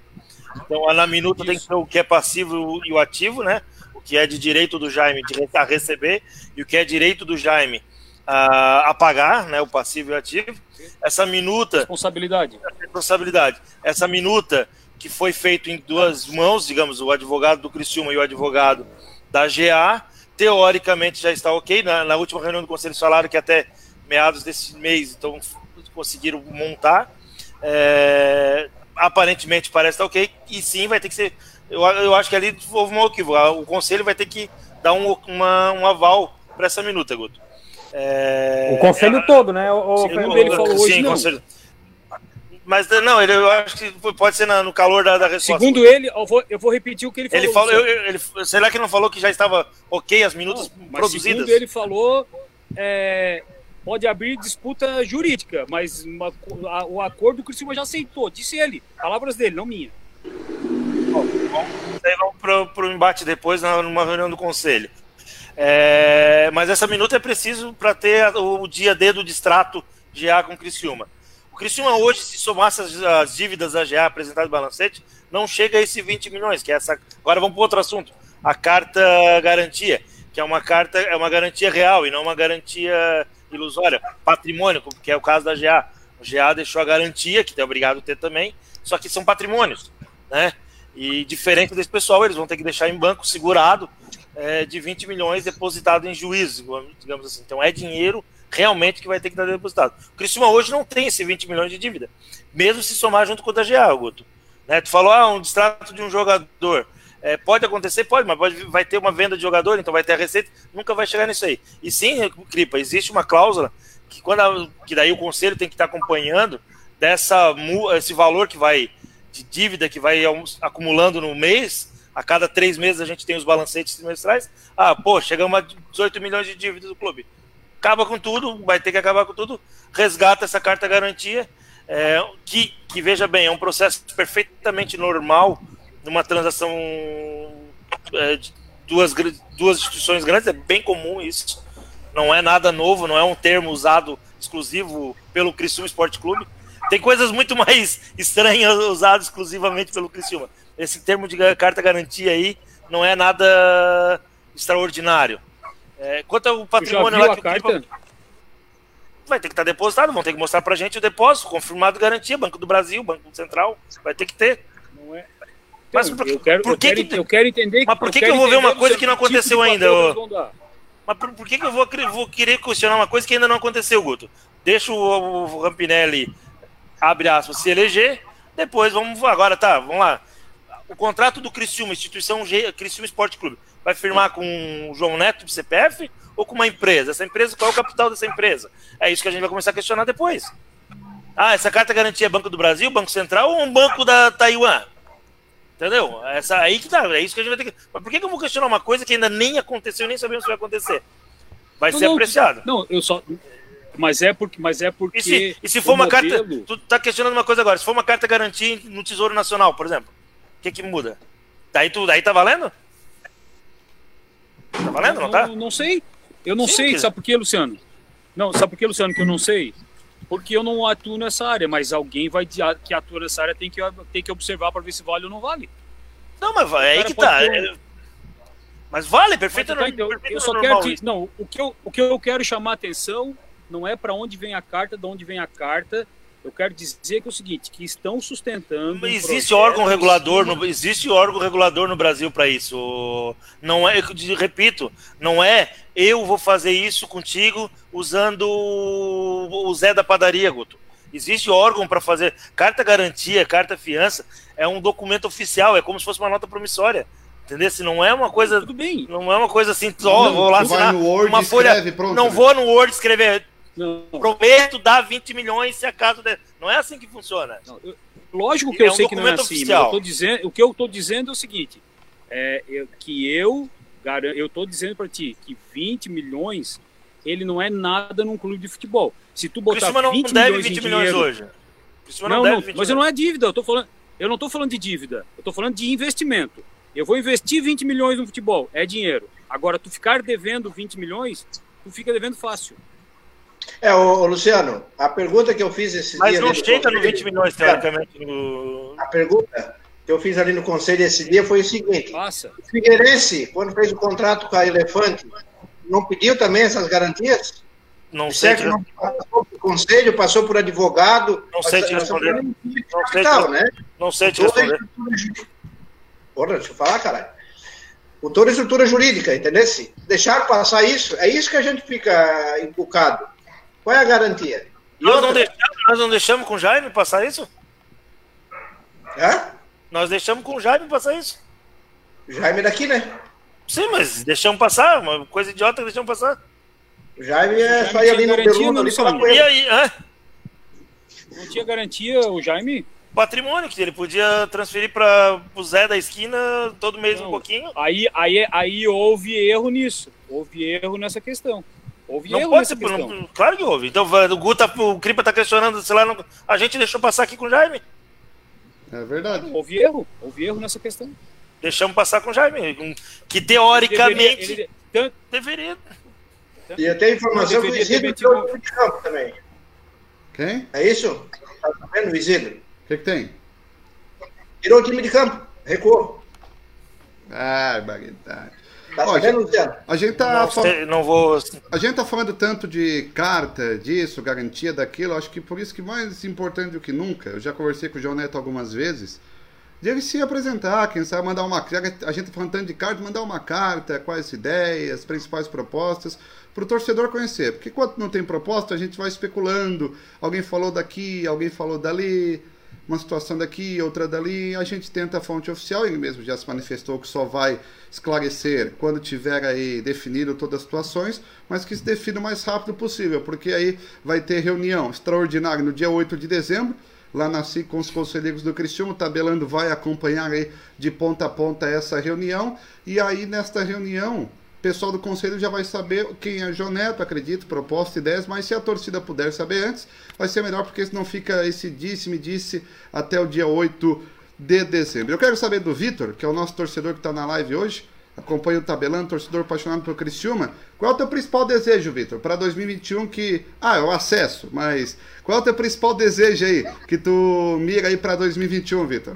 Speaker 5: Então, na minuta Isso. tem que ser o que é passivo e o ativo, né? O que é de direito do Jaime de a receber e o que é direito do Jaime a, a pagar, né? O passivo e o ativo. Essa minuta.
Speaker 6: Responsabilidade.
Speaker 5: Responsabilidade. Essa minuta que foi feito em duas mãos, digamos, o advogado do Criciúma e o advogado da GA, teoricamente já está ok. Na, na última reunião do Conselho falaram que até meados desse mês, então conseguiram montar. É, aparentemente parece estar ok. E sim, vai ter que ser. Eu, eu acho que ali houve um equívoco. O Conselho vai ter que dar um, uma, um aval para essa minuta, Guto.
Speaker 2: É, o Conselho é, todo, né? O,
Speaker 6: segundo ele falou sim, hoje, não.
Speaker 5: Mas não, ele, eu acho que pode ser no calor da, da
Speaker 6: resposta. Segundo ele, eu vou, eu vou repetir o que ele falou.
Speaker 5: Ele falou, eu, ele, será que não falou que já estava ok as minutas não, produzidas?
Speaker 6: Segundo ele falou, é, pode abrir disputa jurídica, mas uma, a, o acordo o Criciúma já aceitou, disse ele. Palavras dele, não minha.
Speaker 5: Bom, vamos pro, pro embate depois numa reunião do conselho. É, mas essa minuta é preciso para ter o dia D do distrato de A com Criciúma. O Criciúma hoje, se somasse as, as dívidas da GA apresentadas no balancete, não chega a esse 20 milhões, que é essa. Agora vamos para outro assunto. A carta garantia, que é uma carta, é uma garantia real e não uma garantia ilusória. Patrimônio, que é o caso da GA. O GA deixou a garantia, que é obrigado a ter também, só que são patrimônios, né? E diferente desse pessoal, eles vão ter que deixar em banco segurado é, de 20 milhões depositado em juízo, digamos assim. Então é dinheiro realmente que vai ter que dar depositado. O Criciúma hoje não tem esse 20 milhões de dívida, mesmo se somar junto com o da GA, Guto. Né? Tu falou, ah, um distrato de um jogador. É, pode acontecer, pode, mas pode, vai ter uma venda de jogador, então vai ter a receita, nunca vai chegar nisso aí. E sim, Cripa, existe uma cláusula que, quando a, que daí o conselho tem que estar acompanhando dessa esse valor que vai de dívida que vai acumulando no mês. A cada três meses a gente tem os balancetes trimestrais. Ah, pô, chegamos a 18 milhões de dívidas do clube acaba com tudo, vai ter que acabar com tudo, resgata essa carta garantia é, que, que, veja bem, é um processo perfeitamente normal numa transação é, de duas, duas instituições grandes, é bem comum isso. Não é nada novo, não é um termo usado exclusivo pelo Criciúma Esporte Clube. Tem coisas muito mais estranhas usadas exclusivamente pelo Criciúma. Esse termo de carta garantia aí não é nada extraordinário. É, quanto ao patrimônio lá que o carta? vai ter que estar depositado, vão ter que mostrar pra gente o depósito, confirmado garantia, Banco do Brasil, Banco Central, vai ter que ter. Não é.
Speaker 6: Mas por, eu quero, por que, eu quero, que, eu quero entender.
Speaker 5: Mas por que, que eu vou ver uma coisa que não aconteceu tipo ainda? Mas por, por, que, que eu vou, vou, querer questionar uma coisa que ainda não aconteceu, Guto? Deixa o, o Rampinelli, abre aspas, se eleger, depois vamos. Agora tá, vamos lá. O contrato do Criciúma, instituição G, Criciúma Esporte Clube, vai firmar com o João Neto do CPF ou com uma empresa? Essa empresa, qual é o capital dessa empresa? É isso que a gente vai começar a questionar depois. Ah, essa carta garantia é Banco do Brasil, Banco Central ou um banco da Taiwan? Entendeu? Essa aí que tá, é isso que a gente vai ter que. Mas por que, que eu vou questionar uma coisa que ainda nem aconteceu, nem sabemos se vai acontecer? Vai não, ser não, apreciado.
Speaker 6: Não, eu só. Mas é porque. Mas é porque
Speaker 5: e se, e se for uma modelo... carta. Tu tá questionando uma coisa agora. Se for uma carta garantia no Tesouro Nacional, por exemplo, o que, que muda? Daí, tu, daí tá valendo? Tá valendo, não, tá?
Speaker 6: Não, não sei. Eu não Sim, sei, que... sabe por quê, Luciano? Não, sabe por quê, Luciano, que eu não sei? Porque eu não atuo nessa área, mas alguém vai que atua nessa área tem que, tem que observar para ver se vale ou não vale.
Speaker 5: Não, mas é aí que tá. Ter... Mas vale, perfeito. Mas,
Speaker 6: então, eu só quero te... não, o que eu, o que eu quero chamar a atenção não é para onde vem a carta, de onde vem a carta, eu quero dizer que é o seguinte, que estão sustentando.
Speaker 5: Existe um órgão regulador, no, existe órgão regulador no Brasil para isso. Não é, repito, não é eu vou fazer isso contigo usando o Zé da padaria, Guto. Existe órgão para fazer. Carta garantia, carta fiança é um documento oficial, é como se fosse uma nota promissória. Entendeu? Se não é uma coisa. Tudo bem. Não é uma coisa assim, só vou lá assinar uma folha. Escreve, pronto, não né? vou no Word escrever não. Prometo dar 20 milhões se acaso. De... Não é assim que funciona. Não,
Speaker 6: eu, lógico que é eu um sei que não é assim. Eu tô dizendo, o que eu estou dizendo é o seguinte: é, eu, que eu eu estou dizendo para ti que 20 milhões ele não é nada num clube de futebol. Se tu botar
Speaker 5: não
Speaker 6: 20
Speaker 5: deve
Speaker 6: milhões
Speaker 5: 20 milhões dinheiro, hoje.
Speaker 6: Não, não, não mas não é dívida. Eu tô falando, eu não estou falando de dívida. Eu estou falando de investimento. Eu vou investir 20 milhões no futebol, é dinheiro. Agora, tu ficar devendo 20 milhões, tu fica devendo fácil.
Speaker 3: É, ô, Luciano, a pergunta que eu fiz esse
Speaker 5: Mas dia. Mas não chega no 20 milhões, teoricamente. No...
Speaker 3: A pergunta que eu fiz ali no conselho esse dia foi o seguinte:
Speaker 6: Nossa.
Speaker 3: o Figueirense, quando fez o contrato com a Elefante, não pediu também essas garantias?
Speaker 5: Não sei.
Speaker 3: Que... Não passou por conselho, passou por advogado.
Speaker 5: Não sei te responder. Não sei, te... Né? não sei te responder.
Speaker 3: Porra, deixa eu falar, caralho. Com toda a estrutura jurídica, entendeu? Deixar passar isso, é isso que a gente fica encucado. Qual é a garantia?
Speaker 5: Nós não, deixamos, nós não deixamos com o Jaime passar isso?
Speaker 3: Hã?
Speaker 5: Nós deixamos com o Jaime passar isso.
Speaker 3: Jaime é daqui, né?
Speaker 5: Sim, mas deixamos passar, uma coisa idiota que deixamos passar.
Speaker 3: O Jaime é Jaime só ir ali no Pergunta ali falar com ele.
Speaker 5: E aí, hã?
Speaker 6: Não tinha garantia o Jaime?
Speaker 5: Patrimônio, que ele podia transferir para o Zé da esquina todo mês não, um pouquinho.
Speaker 6: Aí, aí, aí houve erro nisso. Houve erro nessa questão. Houve
Speaker 5: não pode ser, não, claro que houve. Então o Guta, o Cripa tá questionando, sei lá, não, a gente deixou passar aqui com o Jaime.
Speaker 1: É verdade.
Speaker 6: Houve erro, houve erro nessa questão.
Speaker 5: Deixamos passar com o Jaime, que teoricamente ele deveria. Ele, deveria.
Speaker 3: E até informação que o Isidro tirou de campo também.
Speaker 1: Quem?
Speaker 3: É isso? Tá vendo o Isidro?
Speaker 1: O que, que tem?
Speaker 3: Tirou o time de campo, recuou.
Speaker 1: Ah, barbaridade.
Speaker 3: Tá Ó, a, gente,
Speaker 1: a gente tá
Speaker 5: não, fal... não vou
Speaker 1: a gente tá falando tanto de carta, disso, garantia daquilo, acho que por isso que mais importante do que nunca, eu já conversei com o João Neto algumas vezes, de ele se apresentar, quem sabe mandar uma a gente tá falando tanto de carta, mandar uma carta, quais ideias, as principais propostas, para o torcedor conhecer. Porque quando não tem proposta, a gente vai especulando, alguém falou daqui, alguém falou dali, uma situação daqui, outra dali, a gente tenta a fonte oficial, ele mesmo já se manifestou que só vai esclarecer quando tiver aí definido todas as situações, mas que se defina o mais rápido possível, porque aí vai ter reunião extraordinária no dia 8 de dezembro, lá na SIC com os conselheiros do Criciúma, o Tabelando vai acompanhar aí de ponta a ponta essa reunião, e aí nesta reunião pessoal do conselho já vai saber quem é João Neto, acredito, proposta, ideias, mas se a torcida puder saber antes, vai ser melhor, porque senão fica esse disse-me disse até o dia 8 de dezembro. Eu quero saber do Vitor, que é o nosso torcedor que está na live hoje, acompanha o tabelando, torcedor apaixonado pelo Criciúma. Qual é o teu principal desejo, Vitor, para 2021 que... Ah, é o acesso, mas qual é o teu principal desejo aí que tu mira aí para 2021, Vitor?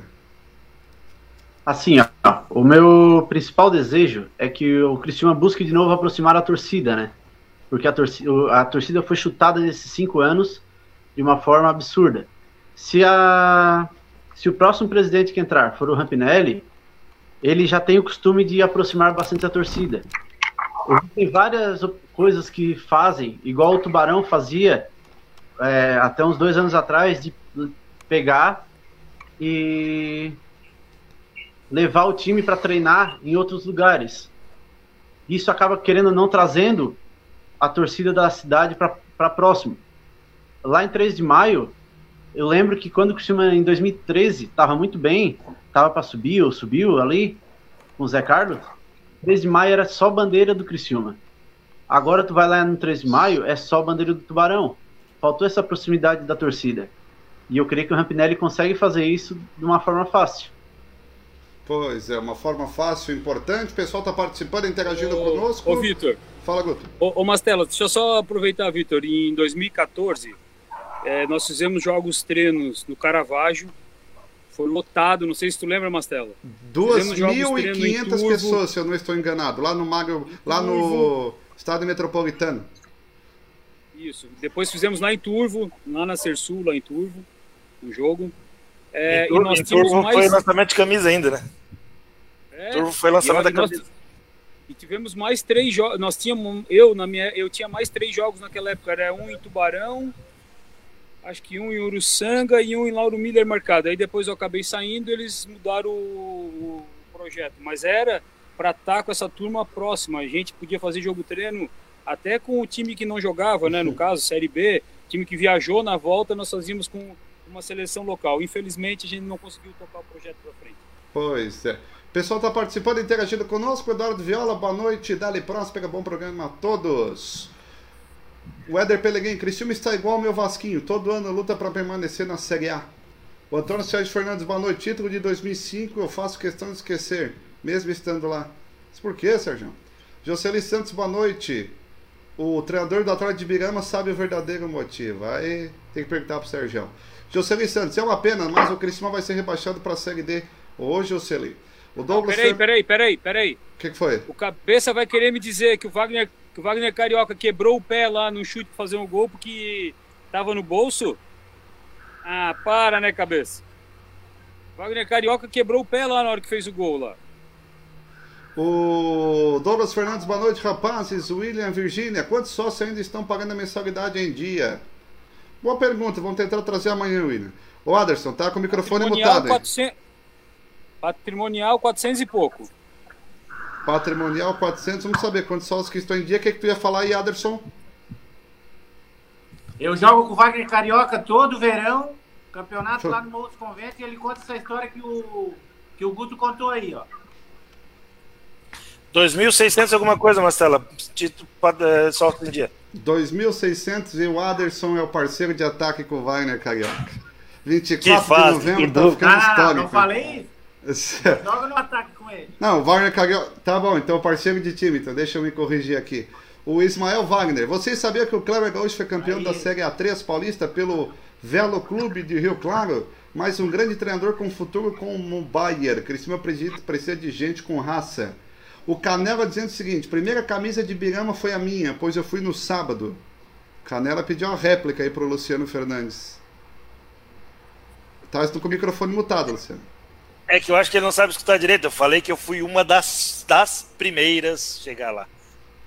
Speaker 7: Assim, ó, o meu principal desejo é que o Criciúma busque de novo aproximar a torcida, né? Porque a torcida, a torcida foi chutada nesses cinco anos de uma forma absurda. Se, a, se o próximo presidente que entrar for o Rampinelli, ele já tem o costume de aproximar bastante a torcida. Tem várias coisas que fazem, igual o Tubarão fazia é, até uns dois anos atrás, de pegar e levar o time para treinar em outros lugares. Isso acaba, querendo não, trazendo a torcida da cidade para próximo. Lá em 3 de maio, eu lembro que quando o Criciúma, em 2013, estava muito bem, estava para subir, ou subiu ali, com o Zé Carlos, 3 de maio era só bandeira do Criciúma. Agora tu vai lá no 3 de maio, é só bandeira do Tubarão. Faltou essa proximidade da torcida. E eu creio que o Rampinelli consegue fazer isso de uma forma fácil.
Speaker 1: Pois é, uma forma fácil, importante. O pessoal está participando, interagindo ô, conosco.
Speaker 6: Ô, Vitor.
Speaker 1: Fala, Guto.
Speaker 6: Ô, ô Mastela, deixa eu só aproveitar, Vitor. Em 2014, é, nós fizemos jogos treinos no Caravaggio. Foi lotado, não sei se tu lembra, Mastela.
Speaker 1: 2.500 pessoas, se eu não estou enganado, lá no Magro, lá no Estado Metropolitano.
Speaker 6: Isso. Depois fizemos lá em Turvo, lá na Cersul, lá em Turvo, um jogo. É,
Speaker 5: em Turvo, e nós tínhamos mais... foi lançamento de camisa ainda, né? É, Turvo foi lançamento da camisa. Nós...
Speaker 6: E tivemos mais três jogos. Nós tínhamos. Eu, na minha, eu tinha mais três jogos naquela época. Era um em Tubarão, acho que um em Uruçanga e um em Lauro Miller marcado. Aí depois eu acabei saindo eles mudaram o, o projeto. Mas era para estar tá com essa turma próxima. A gente podia fazer jogo treino até com o time que não jogava, né? No caso, Série B, time que viajou na volta, nós fazíamos com uma seleção local. Infelizmente, a gente não conseguiu tocar o projeto para frente.
Speaker 1: Pois é. O pessoal está participando, interagindo conosco. Eduardo Viola, boa noite. Dali Próspera, bom programa a todos. O Éder Pelegrini, Cristiano está igual ao meu Vasquinho. Todo ano luta para permanecer na Série A. O Antônio Sérgio Fernandes, boa noite. Título de 2005, eu faço questão de esquecer, mesmo estando lá. Mas por quê, Sérgio? Jocely Santos, boa noite. O treinador do Atlético de Birama sabe o verdadeiro motivo. Aí tem que perguntar pro Sérgio. Jocely Santos, é uma pena, mas o Cristiano vai ser rebaixado para a Série D hoje, Jocely.
Speaker 6: O Douglas. Peraí, peraí, peraí, peraí.
Speaker 1: O que, que, foi?
Speaker 6: O cabeça vai querer me dizer que o Wagner, que o Wagner Carioca quebrou o pé lá no chute pra fazer um gol porque tava no bolso? Ah, para, né, cabeça? O Wagner Carioca quebrou o pé lá na hora que fez o gol lá.
Speaker 1: O Douglas Fernandes, boa noite, rapazes. William, Virgínia, quantos sócios ainda estão pagando a mensalidade em dia? Boa pergunta, vamos tentar trazer amanhã, William. O Aderson, tá com o microfone mutado. 400...
Speaker 6: Patrimonial 400 e pouco.
Speaker 1: Patrimonial 400, vamos saber quantos sócios que estão em dia. O que, é que tu ia falar aí, Aderson?
Speaker 4: Eu jogo com o Wagner Carioca todo verão, campeonato Show. lá no Morro dos Conventos, e ele conta essa história que o, que o Guto contou aí, ó.
Speaker 5: 2.600 alguma coisa, Marcela, título uh, sócio em dia.
Speaker 1: 2.600 e o Aderson é o parceiro de ataque com o Wagner Carioca. 24 de novembro, tá ficando ah, histórico.
Speaker 4: Não falei Joga no ataque com ele.
Speaker 1: Não, o Wagner Carioca. Tá bom, então parceiro de time, então deixa eu me corrigir aqui. O Ismael Wagner, vocês sabiam que o Cleber Gaúcho foi campeão Aí. da Série A3 paulista pelo Velo Clube de Rio Claro? Mas um grande treinador com futuro como o Bayer. Cristina precisa de gente com raça. O Canela dizendo o seguinte: primeira camisa de Birama foi a minha, pois eu fui no sábado. Canela pediu uma réplica aí pro Luciano Fernandes. Tá com o microfone mutado, Luciano.
Speaker 5: É que eu acho que ele não sabe escutar direito. Eu falei que eu fui uma das, das primeiras a chegar lá.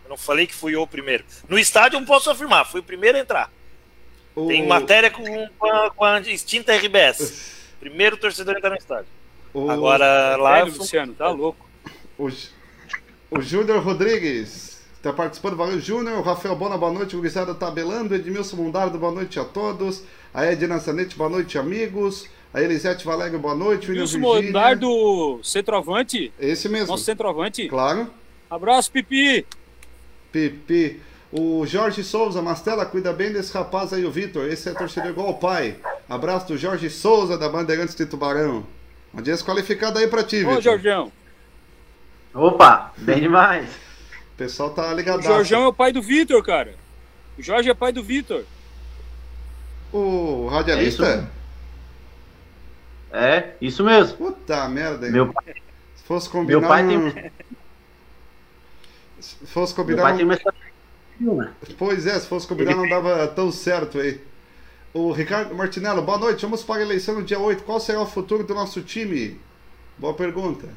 Speaker 5: Eu não falei que fui o primeiro. No estádio eu não posso afirmar, fui o primeiro a entrar. O... Tem matéria com, com, a, com a extinta RBS. Primeiro torcedor a entrar no estádio. O... Agora lá.
Speaker 6: Luciano, tá louco.
Speaker 1: O, o Júnior Rodrigues está participando. Valeu, Júnior. O Rafael Bona, boa noite. O Gurizada tabelando. Edmilson Mondardo, boa noite a todos. A Edna Sanete, boa noite, amigos. A Elisete Valério, boa noite.
Speaker 6: William Wilson Mondardo, centroavante.
Speaker 1: Esse mesmo.
Speaker 6: Nosso centroavante.
Speaker 1: Claro.
Speaker 6: Abraço, Pipi.
Speaker 1: Pipi. O Jorge Souza, Mastela, cuida bem desse rapaz aí, o Vitor. Esse é torcedor igual o pai. Abraço do Jorge Souza, da Bandeirantes de Tubarão. Um dia desqualificado aí pra ti,
Speaker 6: Ô,
Speaker 1: Vitor.
Speaker 6: Jorgão.
Speaker 7: Opa, bem demais.
Speaker 1: O pessoal tá
Speaker 6: O
Speaker 1: ligado.
Speaker 6: Jorgão é o pai do Vitor, cara. O Jorge é pai do Vitor.
Speaker 1: O radialista?
Speaker 7: É isso. É, isso mesmo.
Speaker 1: Puta merda, hein?
Speaker 7: Meu,
Speaker 1: Se fosse combinar.
Speaker 7: meu pai
Speaker 1: não-
Speaker 7: tem,
Speaker 1: Se fosse
Speaker 7: meu
Speaker 1: combinar.
Speaker 7: pai
Speaker 1: não-
Speaker 7: tem uma história de filme.
Speaker 1: Pois é, se fosse combinar não dava tão certo aí. O Ricardo Martinello, boa noite. Vamos para a eleição no dia 8. Qual será o futuro do nosso time? Boa pergunta.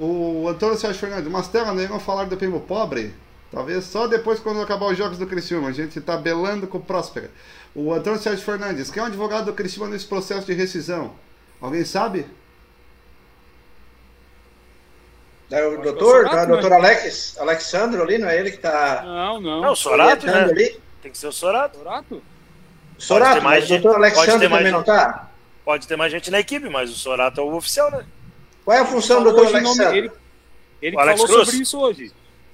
Speaker 1: O Antônio Sérgio Fernandes, Mastela, nem vamos falar do primo pobre? Talvez só depois quando acabar os jogos do Criciúma. A gente tá belando com o Próspera. O Antônio Sérgio Fernandes, quem é o advogado do Criciúma nesse processo de rescisão? Alguém sabe?
Speaker 3: É o doutor,
Speaker 6: é o
Speaker 3: tá? Doutor Alex, Alexandro ali, não é ele que tá
Speaker 6: Não, não.
Speaker 5: Não, o Sorato, né?
Speaker 3: ali?
Speaker 5: Tem que ser o Sorato.
Speaker 6: Sorato?
Speaker 3: Sorato,
Speaker 5: ter mais
Speaker 3: mas o doutor também não
Speaker 5: gente.
Speaker 3: tá?
Speaker 5: Pode ter mais gente na equipe, mas o Sorato é o oficial, né?
Speaker 3: Qual é a função do doutor Alexandre?
Speaker 6: ele ele
Speaker 5: Alex
Speaker 6: falou
Speaker 5: Cruz?
Speaker 6: sobre isso hoje.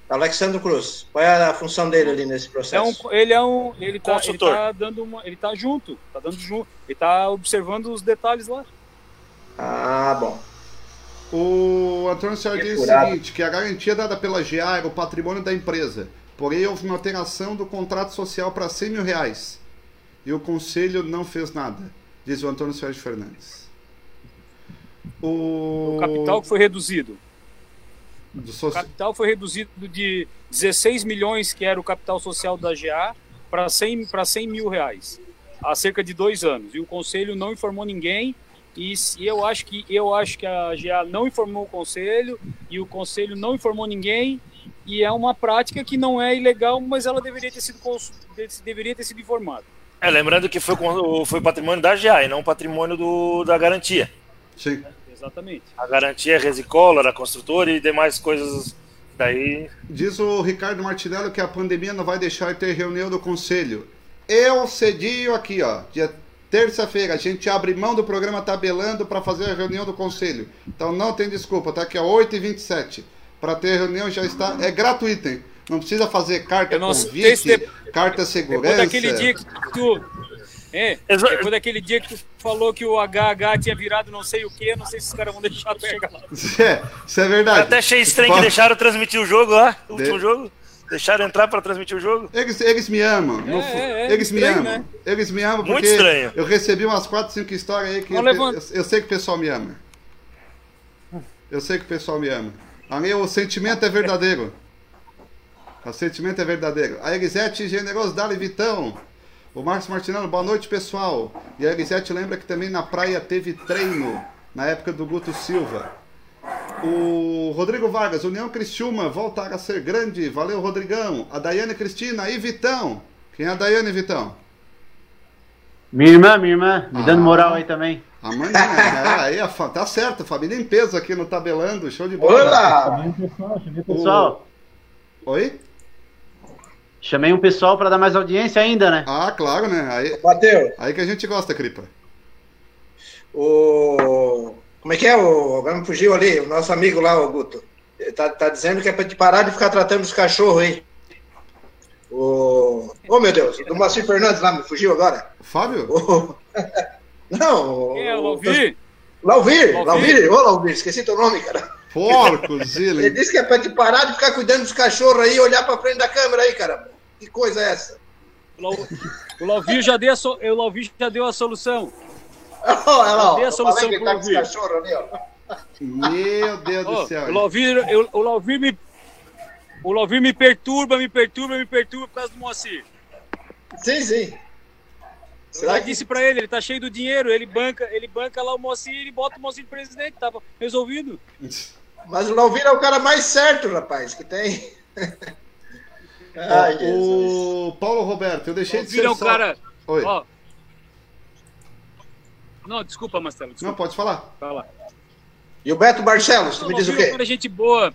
Speaker 3: Alexandre Cruz. Qual é a função dele ali nesse
Speaker 6: É
Speaker 3: processo?
Speaker 6: um, ele é um. Ele tá, ele
Speaker 5: Consultor.
Speaker 6: tá dando uma. Ele tá junto. Tá dando junto. Ele tá observando os detalhes lá.
Speaker 3: Ah, bom.
Speaker 1: O Antônio Sérgio diz o seguinte, que a garantia dada pela GA era o patrimônio da empresa. Porém, houve uma alteração do contrato social para 100 mil reais. E o conselho não fez nada, diz o Antônio Sérgio Fernandes. O,
Speaker 6: O capital que foi reduzido.
Speaker 1: do
Speaker 6: O capital foi reduzido de 16 milhões, que era o capital social da GA, para 100, para 100 mil reais. Há cerca de dois anos. E o conselho não informou ninguém. E eu acho que eu acho que a GA não informou o conselho e o conselho não informou ninguém. E é uma prática que não é ilegal, mas ela deveria ter sido cons- deveria ter sido informada.
Speaker 5: É, lembrando que foi, foi patrimônio da GA e não patrimônio do, da garantia.
Speaker 1: Sim.
Speaker 6: Exatamente.
Speaker 5: A garantia é Resicola, a construtora e demais coisas. Daí.
Speaker 1: Diz o Ricardo Martinello que a pandemia não vai deixar de ter reunião do conselho. Eu cedinho aqui, ó. Dia terça-feira, a gente abre mão do programa Tabelando para fazer a reunião do conselho. Então não tem desculpa, tá aqui a 8h27. Para ter reunião já está. É gratuito, hein? Não precisa fazer carta
Speaker 6: Eu não sei
Speaker 1: convite,
Speaker 6: se de-
Speaker 1: carta segurança.
Speaker 6: Depois daquele dia que tu. É, depois daquele dia que tu falou que o HH tinha virado não sei o que, não sei se os caras vão deixar tu chegar lá.
Speaker 1: É, isso é verdade.
Speaker 5: Eu até achei estranho que deixaram transmitir o jogo lá, o último
Speaker 1: De-
Speaker 5: jogo. Deixaram entrar pra transmitir o jogo.
Speaker 1: Eles, eles me amam. no fu-
Speaker 6: é, é
Speaker 1: eles me
Speaker 6: estranho,
Speaker 1: amam.
Speaker 6: né?
Speaker 1: Eles me amam
Speaker 5: Muito
Speaker 1: porque
Speaker 5: estranho.
Speaker 1: eu recebi umas 4, 5 histórias aí que eu,
Speaker 6: levanta.
Speaker 1: eu- eu sei que o pessoal me ama. Eu sei que o pessoal me ama. Ali o sentimento é verdadeiro. O sentimento é verdadeiro. A Elisete Generosidade Vitão. O Marcos Martinello, boa noite, pessoal. E a Elisete lembra que também na praia teve treino, na época do Guto Silva. O Rodrigo Vargas, União Criciúma, voltar a ser grande. Valeu, Rodrigão. A Daiane Cristina e Vitão. Quem é a Daiane, Vitão?
Speaker 7: Minha irmã, minha irmã, me dando
Speaker 1: Ah.
Speaker 7: moral aí também.
Speaker 1: A maninha. é, aí a fa- tá certo, família em peso aqui no Tabelando. Show de bola.
Speaker 3: Olá!
Speaker 7: Pessoal,
Speaker 1: Oi?
Speaker 7: Chamei um pessoal para dar mais audiência ainda, né?
Speaker 1: Ah, claro, né? Aí,
Speaker 3: Matheus,
Speaker 1: aí que a gente gosta, Cripa.
Speaker 3: o. Como é que é? O... Agora me fugiu ali, o nosso amigo lá, o Guto. Ele Tá, tá dizendo que é pra te parar de ficar tratando os cachorros aí. O. Oh, meu Deus, do Moacir Fernandes lá, me fugiu agora.
Speaker 1: Fábio?
Speaker 3: O... Não,
Speaker 6: Quem é o Lauvir?
Speaker 3: Lauvir,
Speaker 6: Lauvir?
Speaker 3: Ô Lauvir, esqueci teu nome, cara.
Speaker 1: Porcos,
Speaker 3: Ele
Speaker 1: ele.
Speaker 3: disse que é pra te parar de ficar cuidando dos cachorros aí e olhar pra frente da câmera aí, cara. Que coisa é essa?
Speaker 6: O Lau- O Lauvir já deu a, so... o já deu a solução.
Speaker 3: Olha lá.
Speaker 6: Dê a
Speaker 3: Eu
Speaker 6: solução pro
Speaker 3: tá com os
Speaker 6: Lauvir.
Speaker 3: cachorros ali, ó.
Speaker 1: Meu Deus
Speaker 6: Ô,
Speaker 1: do céu.
Speaker 6: o Lauvir, eu- o me o Lauvir me perturba, me perturba, me perturba por causa do Moacir.
Speaker 3: Sim, sim.
Speaker 6: Eu
Speaker 3: Será
Speaker 6: já
Speaker 3: que
Speaker 6: disse pra ele, ele tá cheio do dinheiro, ele banca, ele banca lá o Moacir e bota o Moacir de presidente, tava resolvido.
Speaker 3: Mas o Lauvir é o cara mais certo, rapaz, que tem. Ai, Jesus.
Speaker 1: o Paulo Roberto, eu
Speaker 6: O
Speaker 1: deixei de
Speaker 6: Lauvir
Speaker 1: ser só...
Speaker 6: cara,
Speaker 1: Oi.
Speaker 6: ó. Não, desculpa, Marcelo,
Speaker 1: Não,
Speaker 6: desculpa.
Speaker 1: pode falar.
Speaker 6: Fala.
Speaker 3: E o Beto Barcelos, tu me diz o quê?
Speaker 6: cara gente boa.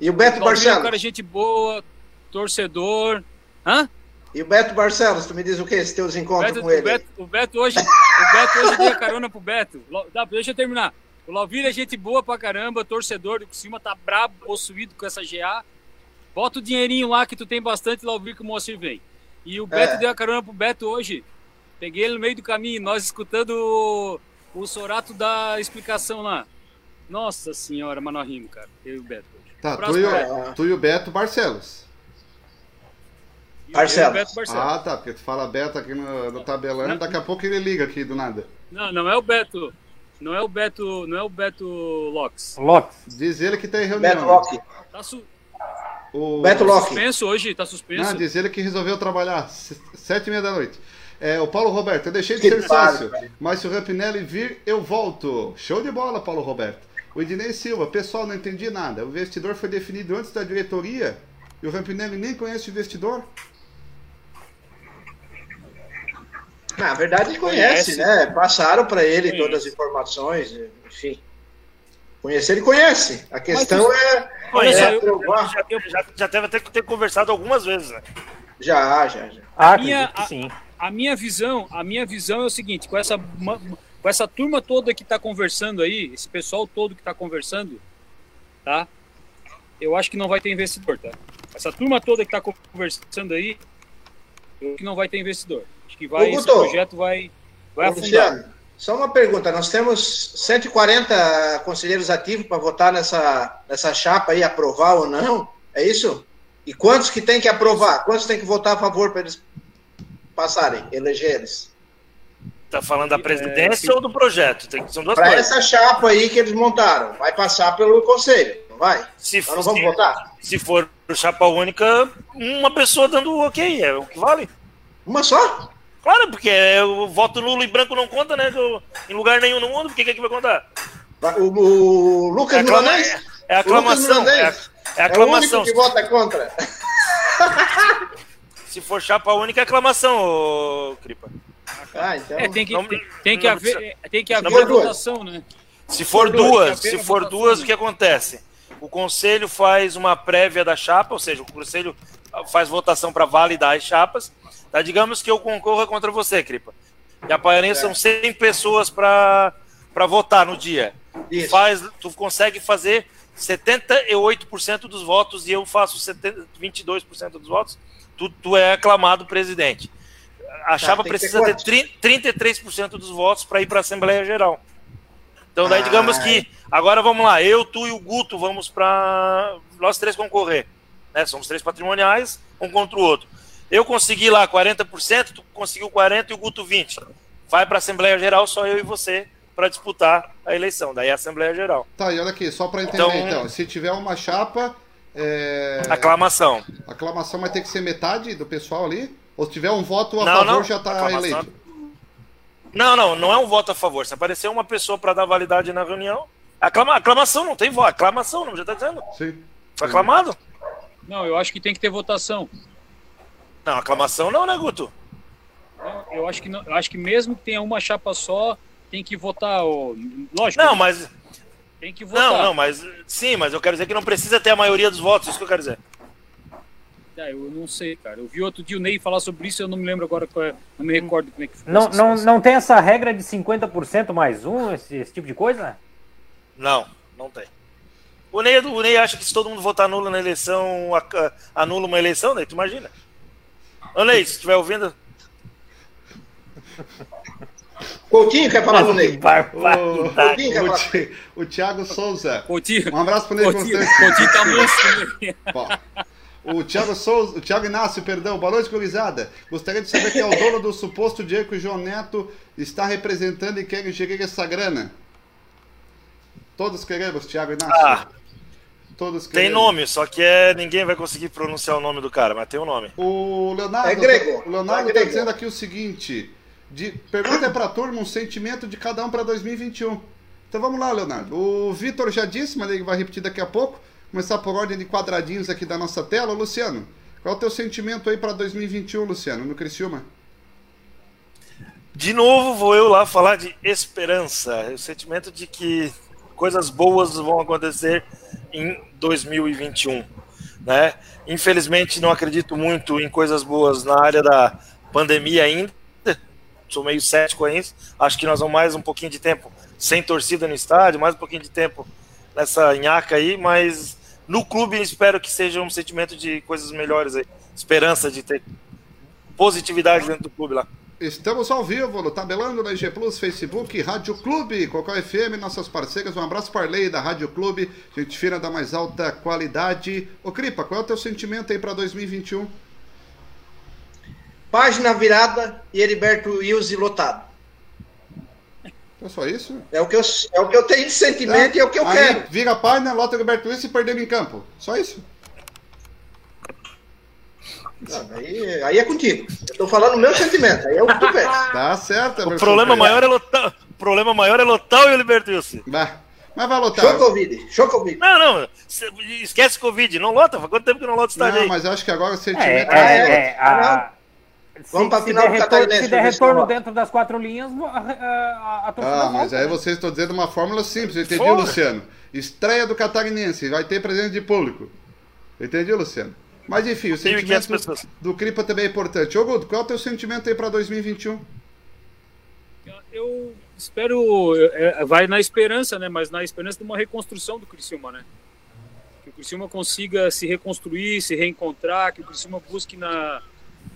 Speaker 3: E o Beto Barcelos?
Speaker 6: cara gente boa, torcedor. Hã?
Speaker 3: E o Beto Barcelos, tu me diz o quê? Esses teus
Speaker 6: O
Speaker 3: encontros
Speaker 6: Beto,
Speaker 3: com
Speaker 6: o,
Speaker 3: ele?
Speaker 6: Beto, o Beto hoje, o Beto hoje deu a carona pro Beto. Deixa eu terminar. O Lauvir é gente boa pra caramba, torcedor do Criciúma, tá brabo, possuído com essa GA. Bota o dinheirinho lá que tu tem bastante lá ouvir que o Moacir vem. E o Beto
Speaker 3: É.
Speaker 6: deu a carona pro Beto hoje. Peguei ele no meio do caminho, nós escutando o, o Sorato dar explicação lá. Nossa senhora, mas nós rimos, cara. Eu e o Beto hoje.
Speaker 1: Tá, tu e,
Speaker 6: Beto.
Speaker 1: o, tu e o Beto Barcelos.
Speaker 3: Barcelos.
Speaker 6: Beto.
Speaker 1: Ah, tá, porque tu fala Beto aqui no, no tabelando, daqui a pouco ele liga aqui do nada.
Speaker 6: Não, não é o Beto. Não é o Beto. Não é o Beto Locks.
Speaker 2: Lopes.
Speaker 1: Diz ele que tá em reunião.
Speaker 3: Beto Locke.
Speaker 6: Tá su-
Speaker 1: O...
Speaker 3: Beto Locke.
Speaker 6: suspenso hoje, tá suspenso.
Speaker 1: Não, diz ele que resolveu trabalhar sete e meia da noite. É, o Paulo Roberto, eu deixei de
Speaker 3: Que
Speaker 1: ser
Speaker 3: pariu,
Speaker 1: sócio,
Speaker 3: velho.
Speaker 1: mas se o Rampinelli vir, eu volto. Show de bola, Paulo Roberto. O Ednei Silva, pessoal, não entendi nada. O investidor foi definido antes da diretoria e o Rampinelli nem conhece o investidor?
Speaker 3: Na verdade, ele conhece,
Speaker 6: Conhece.
Speaker 3: né? Passaram para ele
Speaker 6: Conhece.
Speaker 3: todas as informações, enfim. Conhecer, ele conhece. A questão é,
Speaker 6: Olha só,
Speaker 3: é
Speaker 6: eu-
Speaker 3: provar.
Speaker 5: Já, já, já deve ter, ter conversado algumas vezes, né?
Speaker 3: Já, já, já.
Speaker 2: Ah,
Speaker 6: Minha-
Speaker 2: acredito que sim.
Speaker 6: a minha visão, a minha visão é o seguinte, com essa com essa turma toda que está conversando aí, esse pessoal todo que está conversando, tá? Eu acho que não vai ter investidor, tá? Essa turma toda que está conversando aí, eu acho que não vai ter investidor. Acho que vai
Speaker 3: Ô,
Speaker 6: esse
Speaker 3: Guto.
Speaker 6: projeto vai vai
Speaker 3: Ô,
Speaker 6: afundar.
Speaker 3: Luciano, só uma pergunta. Nós temos 140 conselheiros ativos para votar nessa, nessa chapa aí, aprovar ou não? É isso? E quantos que tem que aprovar? Quantos tem que votar a favor para eles passarem, eleger eles?
Speaker 5: Tá falando da
Speaker 6: É,
Speaker 5: presidência
Speaker 6: sim.
Speaker 5: ou do projeto? Tem, são duas
Speaker 3: Para
Speaker 5: coisas.
Speaker 3: essa chapa aí que eles montaram, vai passar pelo conselho, não vai?
Speaker 5: Se,
Speaker 3: Nós não vamos
Speaker 5: se,
Speaker 3: votar?
Speaker 5: se for chapa única, uma pessoa dando o ok, é o que vale.
Speaker 3: Uma só?
Speaker 5: Claro, porque é, o voto nulo e branco não conta, né? em lugar nenhum no mundo, por que, é que vai contar?
Speaker 3: O, o Lucas
Speaker 5: É, aclama-
Speaker 3: Milanês?
Speaker 5: é, é aclamação.
Speaker 3: Lucas
Speaker 5: É,
Speaker 3: Milanês?
Speaker 5: é
Speaker 3: É o
Speaker 5: aclamação.
Speaker 3: único que vota contra.
Speaker 5: Se for chapa única, é aclamação, ô, Cripa.
Speaker 3: Ah, então.
Speaker 6: É, tem que,
Speaker 5: Não-
Speaker 6: tem, tem que
Speaker 5: não
Speaker 6: haver, tem que haver votação, né?
Speaker 5: Se for
Speaker 6: duas,
Speaker 5: duas, se for
Speaker 6: votação,
Speaker 5: duas,
Speaker 6: né?
Speaker 5: o que acontece? O conselho faz uma prévia da chapa, ou seja, o conselho faz votação para validar as chapas. Tá? Digamos que eu concorra contra você, Cripa. E apareçam 100 pessoas para votar no dia.
Speaker 3: Isso.
Speaker 5: Faz, tu consegue fazer 78% dos votos e eu faço 70, 22% dos votos. Tu, tu é aclamado presidente. A chapa
Speaker 3: tem que ter
Speaker 5: precisa ter? 30, 33% dos votos para ir para a Assembleia Geral. Então, daí,
Speaker 3: Ah.
Speaker 5: digamos que. Agora vamos lá, eu, tu e o Guto vamos para. Nós três concorrer. Né? Somos três patrimoniais, um contra o outro. Eu consegui lá 40%, tu conseguiu 40% e o Guto 20%. Vai para a Assembleia Geral, só eu e você, para disputar a eleição. Daí é a Assembleia Geral.
Speaker 1: Tá, e olha aqui, só pra entender
Speaker 5: Então-
Speaker 1: então, se tiver uma chapa, é,
Speaker 5: Aclamação.
Speaker 1: aclamação vai ter que ser metade do pessoal ali? Ou se tiver um voto a
Speaker 5: Não,
Speaker 1: favor,
Speaker 5: não.
Speaker 1: já tá
Speaker 5: Aclamação.
Speaker 1: eleito?
Speaker 5: Não, não, não é um voto a favor. Se aparecer uma pessoa para dar validade na reunião, aclama, aclamação não tem voto. Aclamação, não já está dizendo.
Speaker 1: Sim.
Speaker 5: Foi aclamado?
Speaker 6: Não, eu acho que tem que ter votação.
Speaker 5: Não, aclamação não, né, Guto?
Speaker 6: Não, Eu acho que não, eu acho que mesmo que tenha uma chapa só, tem que votar. ó, Lógico,
Speaker 5: Não, mas.
Speaker 6: tem que votar.
Speaker 5: Não, não, mas. Sim, mas eu quero dizer que não precisa ter a maioria dos votos, isso que eu quero dizer.
Speaker 6: É, eu não sei, cara. Eu vi outro dia o Ney falar sobre isso, eu não me lembro agora, qual é, não me recordo como é que foi.
Speaker 2: Não,
Speaker 6: essa
Speaker 2: não,
Speaker 6: situação.
Speaker 2: não tem essa regra de 50% mais um, esse, esse tipo de coisa?
Speaker 5: Não, não tem. O Ney, o Ney acha que se todo mundo votar nulo na eleição, anula uma eleição, Ney, tu imagina? Ney, se estiver ouvindo,
Speaker 3: Coutinho quer falar com o Ney?
Speaker 1: O.
Speaker 3: Quem
Speaker 1: o,
Speaker 3: falar?
Speaker 1: O Thiago Souza.
Speaker 6: Coutinho,
Speaker 1: Um abraço pro Ney
Speaker 6: Coutinho. Coutinho tá?
Speaker 1: Bom, O Thiago Souza, o Thiago Inácio, perdão, boa noite, gurizada. Gostaria de saber quem é o dono do suposto dinheiro que o João Neto está representando e quer gerir essa grana. Todos queremos, Thiago Inácio.
Speaker 5: Ah.
Speaker 1: Todos
Speaker 5: tem nome, só que é ninguém vai conseguir pronunciar o nome do cara, mas tem o nome.
Speaker 1: O Leonardo,
Speaker 3: É grego.
Speaker 1: o Leonardo
Speaker 3: É
Speaker 1: está
Speaker 3: grego.
Speaker 1: dizendo aqui o seguinte: de, pergunta é para a turma um sentimento de cada um para 2021. Então vamos lá, Leonardo. O Vitor já disse, mas ele vai repetir daqui a pouco. Começar por ordem de quadradinhos aqui da nossa tela. Luciano, qual é o teu sentimento aí para 2021, Luciano, no Criciúma?
Speaker 5: De novo, vou eu lá falar de esperança, o sentimento de que coisas boas vão acontecer em 2021, né? Infelizmente, não acredito muito em coisas boas na área da pandemia ainda. Sou meio cético ainda. Acho que nós vamos mais um pouquinho de tempo sem torcida no estádio, mais um pouquinho de tempo nessa nhaca aí, mas no clube espero que seja um sentimento de coisas melhores aí. Esperança de ter positividade dentro do clube lá.
Speaker 1: Estamos ao vivo no Tabelando na IG Plus, Facebook, Rádio Clube, Cocó FM, nossas parceiras. Um abraço para a Lei da Rádio Clube, gente fina da mais alta qualidade. Ô Cripa, qual é o teu sentimento aí para 2021?
Speaker 3: Página virada e Heriberto Wilson lotado.
Speaker 1: É só isso?
Speaker 3: É o que eu, é o que eu tenho de sentimento é. e é o que eu
Speaker 1: aí,
Speaker 3: quero.
Speaker 1: Vira a página, lota o Heriberto Wilson e perdemos em campo. Só isso?
Speaker 3: Não, aí, aí é contigo. Eu tô falando o meu sentimento. Aí é o que tu pensa.
Speaker 1: Tá certo.
Speaker 5: O problema maior é lotar. O problema maior é lotar o Heriberto Wilson.
Speaker 1: Vai. Mas vai lotar.
Speaker 3: Show Covid. Show Covid.
Speaker 5: Não, não. Esquece Covid. Não lota. Faz quanto tempo que não lota o estádio
Speaker 1: Não,
Speaker 5: aí?
Speaker 1: mas eu acho que agora o sentimento...
Speaker 2: É, é, é, a...
Speaker 3: Vamos para final do
Speaker 2: retorno,
Speaker 3: Catarinense,
Speaker 2: se der retorno dentro das quatro linhas, a, a, a torcida
Speaker 1: Ah, mas
Speaker 2: volta,
Speaker 1: aí
Speaker 2: né?
Speaker 1: vocês estão dizendo uma fórmula simples, entendi. Luciano? Estreia do Catarinense, vai ter presença de público. Entendi, Luciano? Mas enfim, o
Speaker 5: 1.500
Speaker 1: sentimento do Cripa também é importante. Ô Guto, qual é o teu sentimento aí para 2021?
Speaker 6: Eu espero, é, vai na esperança, né? Mas na esperança de uma reconstrução do Criciúma, né? Que o Criciúma consiga se reconstruir, se reencontrar, que o Criciúma busque na,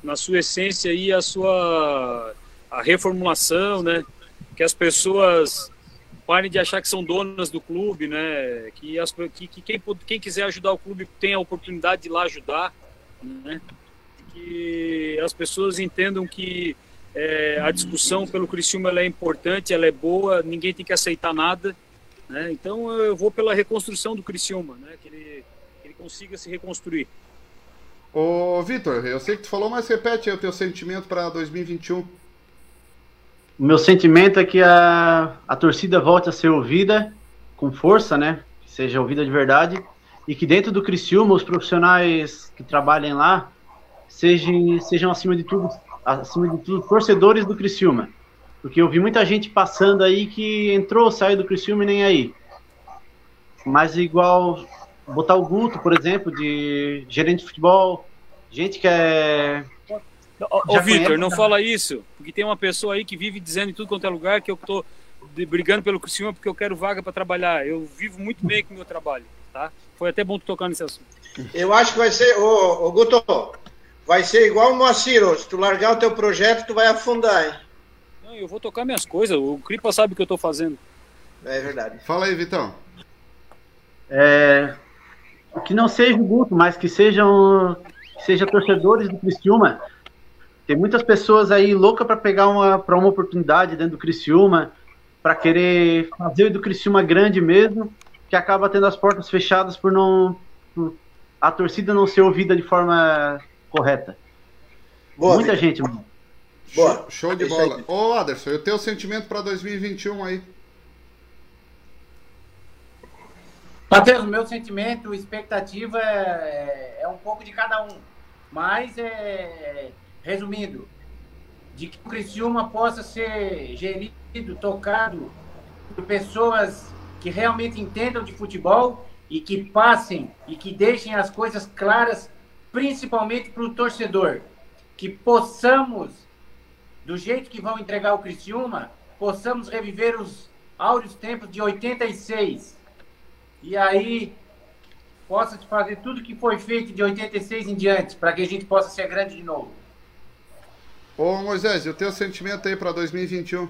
Speaker 6: na sua essência aí a sua a reformulação, né? Que as pessoas parem de achar que são donas do clube, né? Que, as, que, que quem, quem quiser ajudar o clube tenha a oportunidade de ir lá ajudar, né? Que as pessoas entendam que é, a discussão pelo Criciúma é importante, ela é boa, ninguém tem que aceitar nada, né? Então eu vou pela reconstrução do Criciúma, né? Que ele, que ele consiga se reconstruir.
Speaker 1: Ô Vitor, eu sei que tu falou, mas repete aí o teu sentimento para 2021.
Speaker 7: O meu sentimento é que a, a torcida volte a ser ouvida com força, né? Que seja ouvida de verdade. E que dentro do Criciúma, os profissionais que trabalhem lá sejam, sejam acima de tudo, acima de tudo, torcedores do Criciúma. Porque eu vi muita gente passando aí que entrou, saiu do Criciúma e nem aí. Mas igual botar o Guto, por exemplo, de gerente de futebol, gente que é
Speaker 6: Ô, Vitor, não
Speaker 7: né?
Speaker 6: fala isso, porque tem uma pessoa aí que vive dizendo em tudo quanto é lugar que eu tô de- brigando pelo Criciúma porque eu quero vaga para trabalhar. Eu vivo muito bem com o meu trabalho, tá? Foi até bom tu tocar nesse assunto.
Speaker 3: Eu acho que vai ser, ô, ô Guto, vai ser igual o Moacir, se tu largar o teu projeto, tu vai afundar, hein?
Speaker 6: Não, eu vou tocar minhas coisas, o Cripa sabe o que eu tô fazendo.
Speaker 3: É verdade.
Speaker 1: Fala aí, Vitão.
Speaker 7: é, que não seja o Guto, mas que sejam que seja torcedores do Criciúma. Tem muitas pessoas aí loucas para pegar uma para uma oportunidade dentro do Criciúma, para querer fazer do Criciúma grande mesmo, que acaba tendo as portas fechadas por não por a torcida não ser ouvida de forma correta.
Speaker 3: Boa,
Speaker 7: Muita gente, mano.
Speaker 3: Boa.
Speaker 1: Show, show de
Speaker 3: isso aí.
Speaker 1: bola. Ô Aderson, e o teu sentimento para 2021 aí?
Speaker 4: Matheus, meu sentimento, expectativa é, é um pouco de cada um. Mas, é, resumindo, de que o Criciúma possa ser gerido, tocado por pessoas que realmente entendam de futebol e que passem e que deixem as coisas claras, principalmente para o torcedor. Que possamos, do jeito que vão entregar o Criciúma, possamos reviver os áureos tempos de 86 e aí possa fazer tudo que foi feito de 86 em diante, para que a gente possa ser grande de novo.
Speaker 1: Ô Moisés, e o teu sentimento aí para 2021?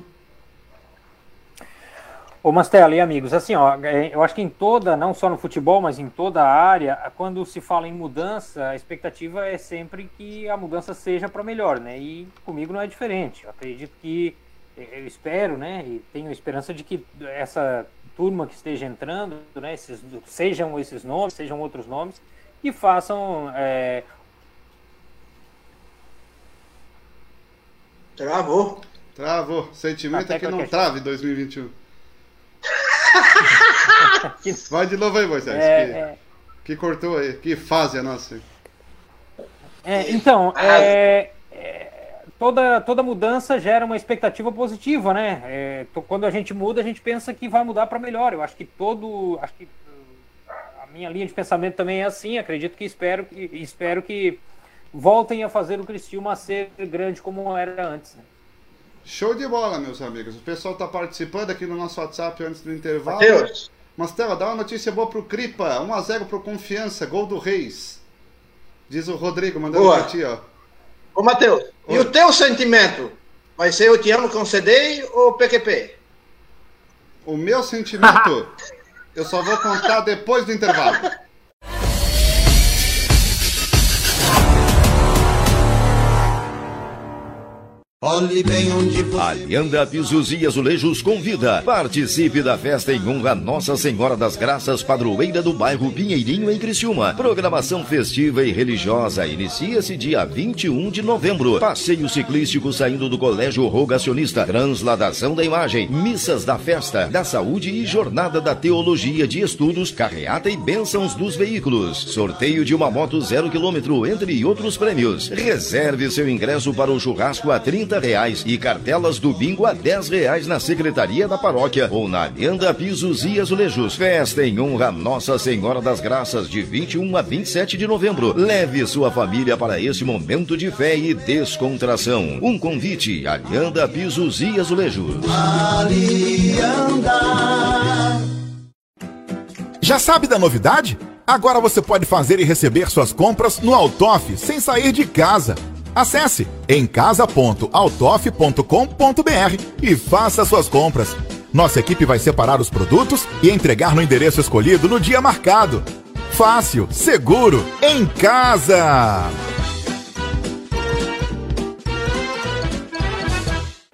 Speaker 2: Ô Mastella e amigos, assim, ó, é, eu acho que em toda, não só no futebol, mas em toda a área, quando se fala em mudança, a expectativa é sempre que a mudança seja para melhor, né? E comigo não é diferente. Eu acredito que, eu espero, né? E tenho esperança de que essa turma que esteja entrando, né? Esses, sejam esses nomes, sejam outros nomes, que façam é,
Speaker 3: Travou.
Speaker 1: Travou. Sentimento é que não trave 2021. Vai de novo aí, Moisés.
Speaker 2: é,
Speaker 1: que,
Speaker 2: é,
Speaker 1: que cortou aí. Que fase a nossa.
Speaker 2: É, então, é, é, toda, toda mudança gera uma expectativa positiva, né? É, to- quando a gente muda, a gente pensa que vai mudar para melhor. Eu acho que todo. Acho que a minha linha de pensamento também é assim. Acredito que espero que, espero que voltem a fazer o Criciúma ser grande como era antes. né?
Speaker 1: Show de bola, meus amigos. O pessoal está participando aqui no nosso WhatsApp antes do intervalo.
Speaker 3: Matheus,
Speaker 1: Mastela, dá uma notícia boa pro Cripa. 1x0 pro Confiança, gol do Reis. Diz o Rodrigo, mandando
Speaker 3: Boa.
Speaker 1: pra ti, ó.
Speaker 3: Ô, Matheus, e o teu sentimento? Vai ser eu te amo com CDI ou PQP?
Speaker 1: O meu sentimento, eu só vou contar depois do intervalo.
Speaker 8: Olhe bem onde você
Speaker 9: Alianda Pisos e Azulejos convida. Participe da festa em honra Nossa Senhora das Graças, padroeira do bairro Pinheirinho, em Criciúma. Programação festiva e religiosa inicia-se dia 21 de novembro. Passeio ciclístico saindo do Colégio Rogacionista. Transladação da imagem. Missas da festa, da saúde e jornada da teologia de estudos, carreata e bênçãos dos veículos. Sorteio de uma moto zero quilômetro, entre outros prêmios. Reserve seu ingresso para o churrasco a 30 reais e cartelas do bingo a 10 reais na Secretaria da Paróquia ou na Alianda Pisos e Azulejos. Festa em honra a Nossa Senhora das Graças de 21 a 27 de novembro. Leve sua família para este momento de fé e descontração. Um convite, Alianda Pisos e Azulejos.
Speaker 10: Já sabe da novidade? Agora você pode fazer e receber suas compras no Altoff sem sair de casa. Acesse emcasa.altoff.com.br e faça suas compras. Nossa equipe vai separar os produtos e entregar no endereço escolhido no dia marcado. Fácil, seguro, em casa!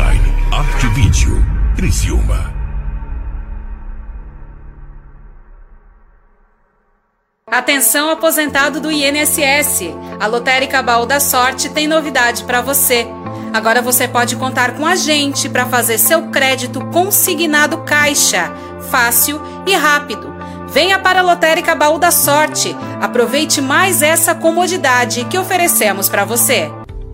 Speaker 11: Design, Arte Vídeo, Criciúma.
Speaker 12: Atenção aposentado do INSS. A Lotérica Baú da Sorte tem novidade para você. Agora você pode contar com a gente para fazer seu crédito consignado caixa, fácil e rápido. Venha para a Lotérica Baú da Sorte. Aproveite mais essa comodidade que oferecemos para você.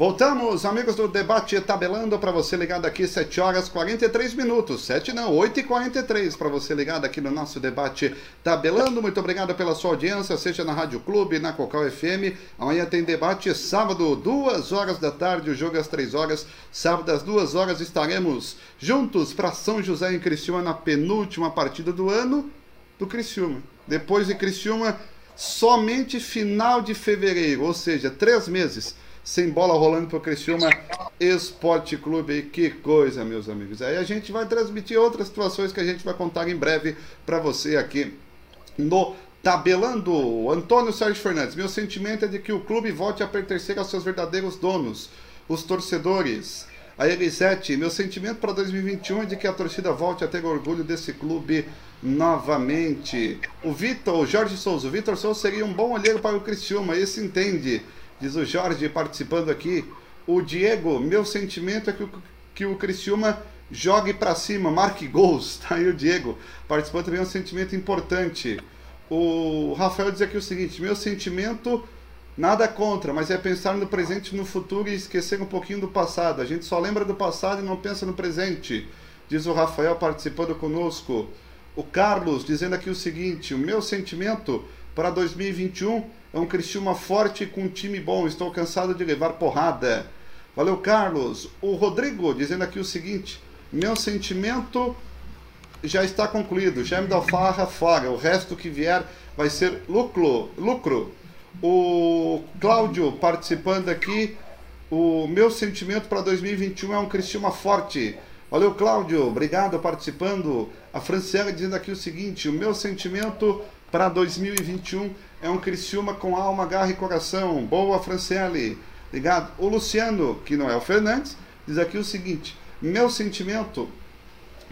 Speaker 1: Voltamos, amigos do debate tabelando para você ligado aqui 7 horas 43 minutos. 7 não, 8 e 43 para você ligado aqui no nosso debate tabelando. Muito obrigado pela sua audiência, seja na Rádio Clube, na Cocal FM. Amanhã tem debate sábado, 2 horas da tarde, o jogo é às 3 horas. Sábado às 2 horas estaremos juntos para São José em Criciúma na penúltima partida do ano do Criciúma. Depois de Criciúma, somente final de fevereiro, ou seja, três meses sem bola rolando para o Criciúma Esporte Clube. Que coisa, meus amigos. Aí a gente vai transmitir outras situações que a gente vai contar em breve para você aqui no Tabelando. Antônio Sérgio Fernandes, meu sentimento é de que o clube volte a pertencer aos seus verdadeiros donos, os torcedores. A Elisete, meu sentimento para 2021 é de que a torcida volte a ter orgulho desse clube novamente. O Vitor, o Jorge Souza, o Vitor Souza seria um bom olheiro para o Criciúma, esse entende diz o Jorge participando aqui. O Diego, meu sentimento é que o, que o Criciúma jogue para cima, marque gols. Tá aí o Diego participando também, é um sentimento importante. O Rafael diz aqui o seguinte: meu sentimento, nada contra, mas é pensar no presente no futuro e esquecer um pouquinho do passado. A gente só lembra do passado e não pensa no presente, diz o Rafael participando conosco. O Carlos dizendo aqui o seguinte: o meu sentimento para 2021 é um Criciúma forte com um time bom. Estou cansado de levar porrada. Valeu, Carlos. O Rodrigo dizendo aqui o seguinte: meu sentimento já está concluído. Jaime da Alfarra fora. O resto que vier vai ser lucro. lucro. O Cláudio participando aqui. O meu sentimento para 2021 é um Cristiúma forte. Valeu, Cláudio. Obrigado participando. A Franciela dizendo aqui o seguinte: o meu sentimento para 2021 é um Criciúma com alma, garra e coração. Boa, Franciele. Obrigado. O Luciano, que não é o Fernandes, diz aqui o seguinte: meu sentimento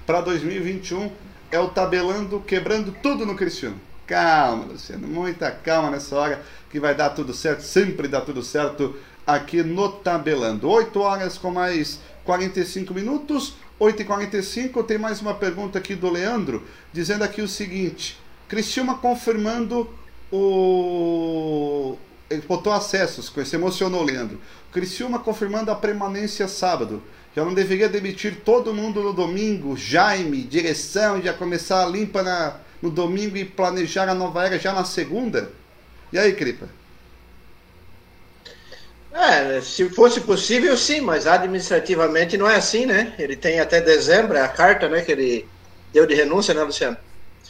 Speaker 1: para 2021 é o tabelando, quebrando tudo no Criciúma. Calma, Luciano, muita calma nessa hora que vai dar tudo certo, sempre dá tudo certo aqui no Tabelando. 8 horas com mais 45 minutos. 8h45, tem mais uma pergunta aqui do Leandro, dizendo aqui o seguinte: Criciúma confirmando o. Ele botou acessos, se emocionou, Leandro. Criciúma confirmando a permanência sábado. Já não deveria demitir todo mundo no domingo, Jaime, direção, já começar a limpa na, no domingo e planejar a nova era já na segunda? E aí, Cripa?
Speaker 3: É, se fosse possível, sim, mas administrativamente não é assim, né? Ele tem até dezembro, é a carta, né, que ele deu de renúncia, né, Luciano?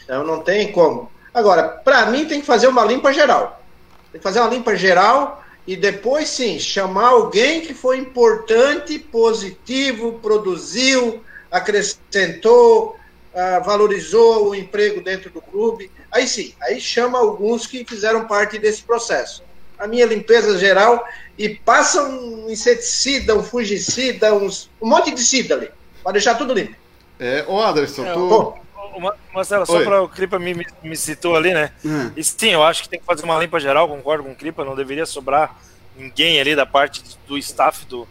Speaker 3: Então não tem como. Agora, para mim tem que fazer uma limpa geral. Tem que fazer uma limpa geral e depois sim chamar alguém que foi importante, positivo, produziu, acrescentou, uh, valorizou o emprego dentro do clube. Aí sim, aí chama alguns que fizeram parte desse processo. A minha limpeza geral e passa um inseticida, um fungicida, uns, um monte de cida ali, para deixar tudo limpo.
Speaker 1: É, ô Anderson,
Speaker 5: é,
Speaker 1: tu...
Speaker 5: Marcelo, só para o Cripa me, me citou ali, né? Hum. E sim, eu acho que tem que fazer uma limpa geral, concordo com o Cripa, não deveria sobrar ninguém ali da parte do staff do,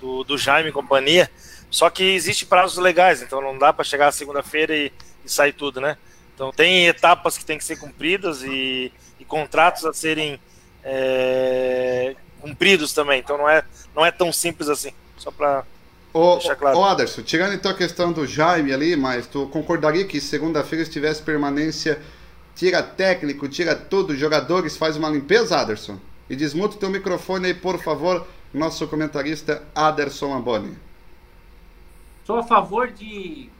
Speaker 5: do, do Jaime e companhia. Só que existe prazos legais, então não dá para chegar segunda-feira e, e, sair tudo, né? Então tem etapas que tem que ser cumpridas e, e contratos a serem é, cumpridos também. Então não é, não é tão simples assim. Só para
Speaker 1: Ô, claro. ô tirando então a questão do Jaime ali, mas tu concordaria que segunda-feira se tivesse permanência, tira técnico, tira tudo, jogadores, faz uma limpeza, Aderson? E desmuta o teu microfone aí, por favor, nosso comentarista Aderson Amboni.
Speaker 4: Sou a favor de,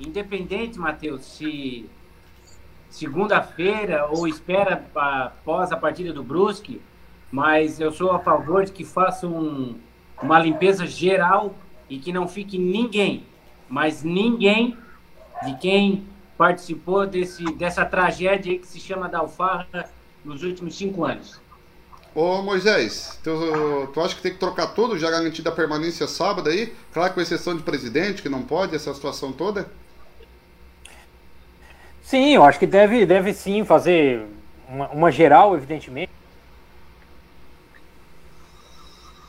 Speaker 4: independente, Matheus, se segunda-feira ou espera após a partida do Brusque, mas eu sou a favor de que façam um, uma limpeza geral e que não fique ninguém, mas ninguém de quem participou desse, dessa tragédia que se chama da Alfarra nos últimos cinco anos.
Speaker 1: Ô Moisés, tu, tu acha que tem que trocar tudo, já garantida a permanência sábado aí? Claro, com exceção de presidente, que não pode, essa situação toda?
Speaker 2: Sim, eu acho que deve, deve sim fazer uma, uma geral, evidentemente.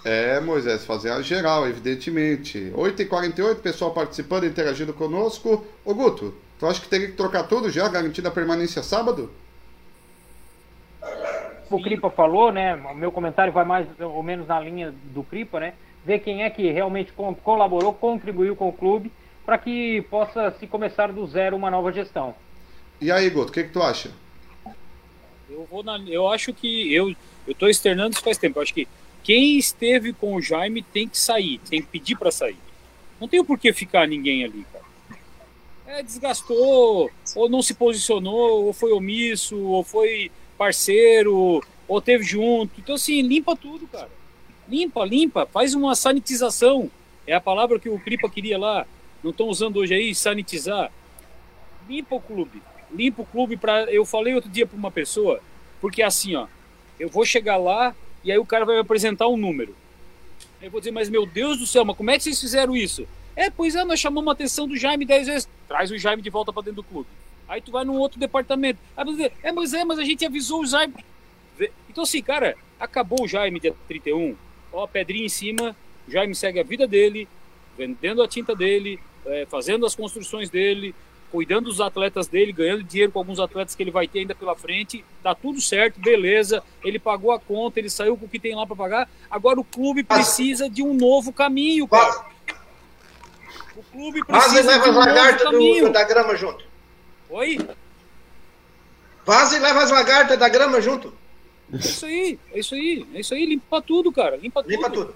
Speaker 1: É, Moisés, fazer a geral, evidentemente. 8h48, pessoal participando, interagindo conosco. Ô Guto, tu acha que teria que trocar tudo já, garantida a permanência sábado?
Speaker 2: O Cripa falou, né? O meu comentário vai mais ou menos na linha do Cripa, né? Ver quem é que realmente colaborou, contribuiu com o clube, para que possa se começar do zero uma nova gestão.
Speaker 1: E aí, Guto, o que, que tu acha?
Speaker 6: Eu, vou na, eu acho que eu eu estou externando isso faz tempo. Eu acho que quem esteve com o Jaime tem que sair, tem que pedir para sair. Não tem por que ficar ninguém ali, cara. É, desgastou, ou não se posicionou, ou foi omisso, ou foi parceiro, ou teve junto. Então, assim, limpa tudo, cara. Limpa, limpa, faz uma sanitização. É a palavra que o Cripa queria lá. Não estão usando hoje aí, sanitizar. Limpa o clube. Limpa o clube para. Eu falei outro dia para uma pessoa, porque assim, ó, eu vou chegar lá, e aí o cara vai me apresentar um número. Eu vou dizer, mas meu Deus do céu, mas como é que vocês fizeram isso? É, pois é, nós chamamos a atenção do Jaime 10 vezes. Traz o Jaime de volta para dentro do clube. Aí tu vai num outro departamento. Aí você dizer, é, mas é, mas a gente avisou o Jaime. Então assim, cara, acabou o Jaime dia 31. Ó, pedrinha em cima, o Jaime segue a vida dele, vendendo a tinta dele, é, fazendo as construções dele, cuidando dos atletas dele, ganhando dinheiro com alguns atletas que ele vai ter ainda pela frente. Tá tudo certo, beleza. Ele pagou a conta, ele saiu com o que tem lá para pagar. Agora o clube precisa de um novo caminho, cara.
Speaker 3: O clube precisa Vaza de um novo caminho. Do, da grama junto.
Speaker 6: Oi?
Speaker 3: Vaza e leva as lagartas da grama junto.
Speaker 6: É isso aí, é isso aí, é isso aí, limpa tudo, cara, limpa tudo.
Speaker 3: Limpa tudo.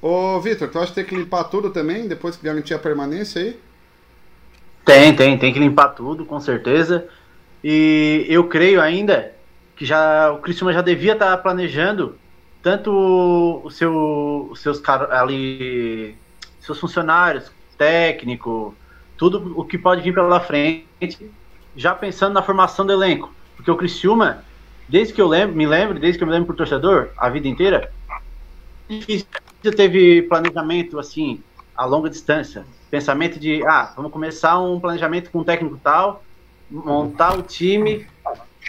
Speaker 1: Ô, Vitor, tu acha que tem que limpar tudo também, depois que garantir a permanência aí?
Speaker 7: Tem, tem, tem que limpar tudo, com certeza. E eu creio ainda que já o Criciúma já devia estar planejando tanto o seu, os seus ali seus funcionários, técnico, tudo o que pode vir pela frente, já pensando na formação do elenco, porque o Criciúma, desde que eu lembro, me lembro, desde que eu me lembro por torcedor, a vida inteira, difícil teve planejamento assim a longa distância, pensamento de ah, vamos começar um planejamento com um técnico tal, montar o time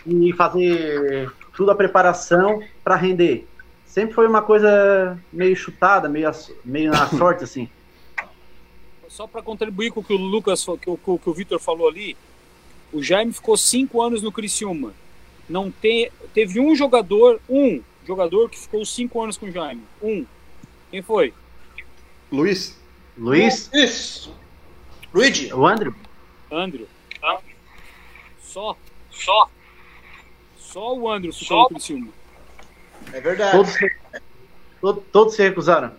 Speaker 7: e fazer toda a preparação para render. Sempre foi uma coisa meio chutada, meio, meio na sorte, assim.
Speaker 6: Só para contribuir com o que o Lucas, fa- que o, que o- que o Vitor falou ali, o Jaime ficou cinco anos no Criciúma. Não te, teve um jogador, um jogador que ficou cinco anos com o Jaime. Um. Quem foi?
Speaker 1: Luiz?
Speaker 7: Luiz?
Speaker 3: Isso. Luigi?
Speaker 7: O Andrew?
Speaker 6: Andrew. Só. Só. Só o Andrew ficou no Criciúma.
Speaker 3: É verdade.
Speaker 7: Todos, se- to- todos se recusaram.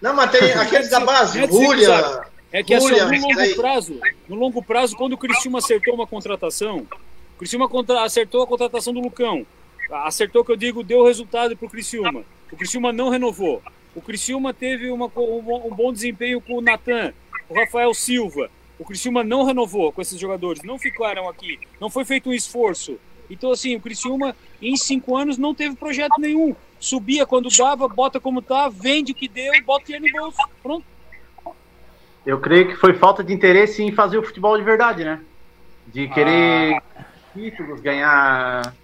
Speaker 3: Não, mas tem aqueles da base,
Speaker 6: é
Speaker 3: Julia.
Speaker 6: É que assim,
Speaker 3: Julia,
Speaker 6: no longo prazo, no longo prazo, quando o Criciúma acertou uma contratação, o Criciúma contra- acertou a contratação do Lucão. Acertou que eu digo, deu resultado pro Criciúma. O Criciúma não renovou. O Criciúma teve uma um bom- desempenho com o Natan, o Rafael Silva. O Criciúma não renovou com esses jogadores, não ficaram aqui, não foi feito um esforço. Então, assim, o Criciúma, em cinco anos, não teve projeto nenhum. Subia quando dava, bota como tá, vende o que deu e bota dinheiro no bolso. Pronto.
Speaker 7: Eu creio que foi falta de interesse em fazer o futebol de verdade, né? De querer títulos, ganhar.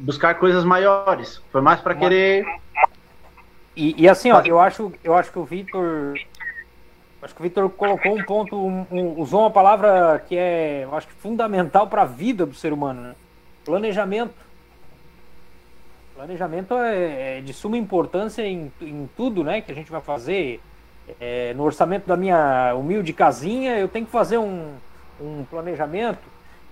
Speaker 7: buscar coisas maiores. Foi mais para querer.
Speaker 2: E, e assim, ó, eu acho, eu acho que o Vitor. Acho que o Vitor colocou um ponto, um- um- usou uma palavra que é, eu acho que fundamental para a vida do ser humano, né? Planejamento. Planejamento é, é de suma importância em, em tudo, né, que a gente vai fazer. É, no orçamento da minha humilde casinha, eu tenho que fazer um, um planejamento.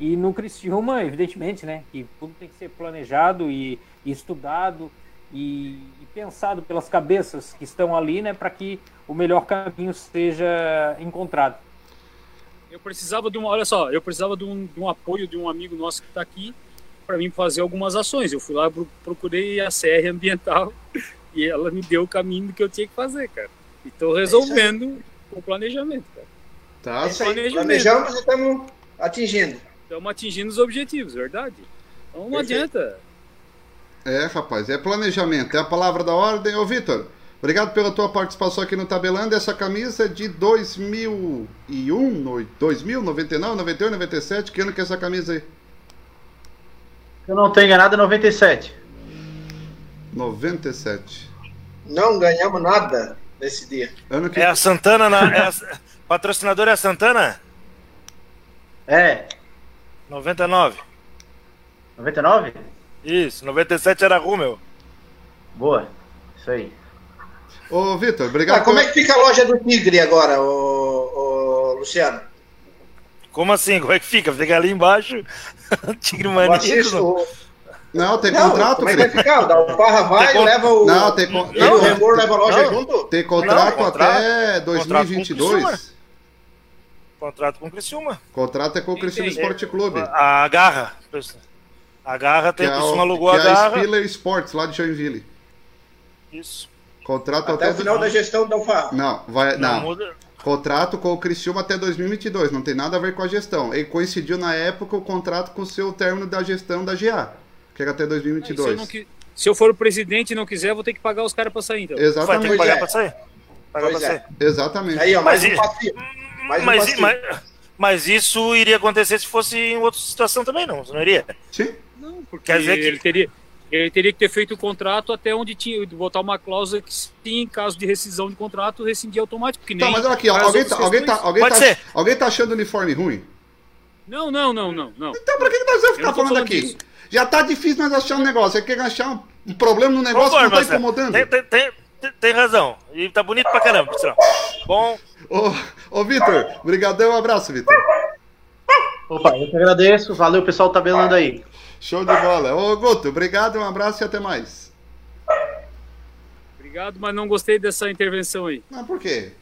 Speaker 2: E no Criciúma, evidentemente, né, que tudo tem que ser planejado e, e estudado e, e pensado pelas cabeças que estão ali, né, para que o melhor caminho seja encontrado.
Speaker 6: Eu precisava de uma, olha só, eu precisava de um, de um apoio de um amigo nosso que está aqui para mim fazer algumas ações. Eu fui lá, pro- procurei a CR ambiental e ela me deu o caminho do que eu tinha que fazer, cara. E estou resolvendo com o planejamento, cara.
Speaker 1: Tá.
Speaker 3: É isso aí, planejamos e estamos atingindo.
Speaker 6: Estamos atingindo os objetivos, verdade? Então não
Speaker 3: Perfeito.
Speaker 6: adianta.
Speaker 1: É, rapaz, é planejamento, é a palavra da ordem. Ô, Vitor, obrigado pela tua participação aqui no Tabelando. Essa camisa é de 2001, no- 2000, 99, 98, 97. Que ano que é essa camisa aí?
Speaker 7: Se eu não tenho enganado, é 97.
Speaker 1: 97.
Speaker 3: Não ganhamos nada nesse dia.
Speaker 1: Ano que...
Speaker 5: É a Santana, na, é a, patrocinador é a Santana?
Speaker 7: É.
Speaker 5: 99.
Speaker 7: 99?
Speaker 5: Isso, 97 era Rummel.
Speaker 7: Boa. Isso aí.
Speaker 1: Ô, Vitor, obrigado.
Speaker 3: Ah, como é que fica a loja do Tigre agora, ô, ô, Luciano?
Speaker 5: Como assim? Como é que fica? Fica ali embaixo. Tigre maníaco.
Speaker 1: Não, tem
Speaker 3: Não,
Speaker 1: contrato,
Speaker 3: como é que vai
Speaker 1: Felipe.
Speaker 3: ficar? O Dalfarra vai,
Speaker 1: Tem
Speaker 3: leva o.
Speaker 1: Não, tem con-
Speaker 3: ele, o leva a loja
Speaker 5: Não.
Speaker 3: junto?
Speaker 1: Tem contrato,
Speaker 5: Não, contrato-
Speaker 1: até
Speaker 5: contrato com
Speaker 1: 2022.
Speaker 5: Contrato com o Criciúma.
Speaker 1: Contrato é com o Criciúma. Esporte Clube.
Speaker 5: A Garra. A Garra
Speaker 1: Que
Speaker 5: tem
Speaker 1: é,
Speaker 5: o alugou
Speaker 1: que
Speaker 5: a
Speaker 1: é a
Speaker 5: Garra.
Speaker 1: Spiller Sports, lá de Joinville.
Speaker 5: Isso.
Speaker 1: Contrato
Speaker 3: Até o final da gestão do Dalfarra.
Speaker 1: Não, vai,
Speaker 5: Não,
Speaker 1: não.
Speaker 5: muda.
Speaker 1: Contrato com o Criciúma até 2022, não tem nada a ver com a gestão. E coincidiu na época o contrato com o seu término da gestão da GA, que era até
Speaker 6: Se eu,
Speaker 1: 2022.
Speaker 6: não qui- se eu for o presidente e não quiser, eu vou ter que pagar os caras para sair, então.
Speaker 5: Vai ter
Speaker 1: Exatamente.
Speaker 5: que pagar
Speaker 3: é.
Speaker 5: pra sair. Pagar
Speaker 3: Pois
Speaker 5: pra
Speaker 3: é.
Speaker 5: sair.
Speaker 1: Exatamente.
Speaker 3: Aí, ó, mais
Speaker 5: Mas
Speaker 3: um um
Speaker 5: Mas,
Speaker 3: passivo.
Speaker 5: mas, mas isso iria acontecer se fosse em outra situação também, não? Não iria?
Speaker 1: Sim.
Speaker 6: Porque
Speaker 5: Quer dizer que-
Speaker 6: ele teria, ele teria que ter feito o contrato até onde tinha, botar uma cláusula que, sim, em caso de rescisão de contrato, rescindir automático. Que nem
Speaker 1: Tá, mas olha aqui, alguém tá, alguém, tá, alguém,
Speaker 5: Pode
Speaker 1: tá,
Speaker 5: ser.
Speaker 1: alguém tá achando o uniforme ruim?
Speaker 6: Não, não, não, não, não.
Speaker 1: Então pra que, nós vamos ficar falando
Speaker 6: falando
Speaker 1: aqui?
Speaker 6: disso.
Speaker 1: Já tá difícil nós achar um negócio. Aí quer achar um, um problema no negócio que não tá
Speaker 5: Marcelo.
Speaker 1: incomodando.
Speaker 5: Tem, tem, tem, tem- razão. E tá bonito pra caramba, por sinal. Bom,
Speaker 1: Ô, ô Vitor, brigadão, um abraço, Vitor.
Speaker 7: Opa, eu que agradeço. Valeu, pessoal, tá tabelando aí.
Speaker 1: Show de bola. Ô, Guto, obrigado, um abraço e até mais.
Speaker 6: Obrigado, mas não gostei dessa intervenção aí.
Speaker 1: Não, por quê?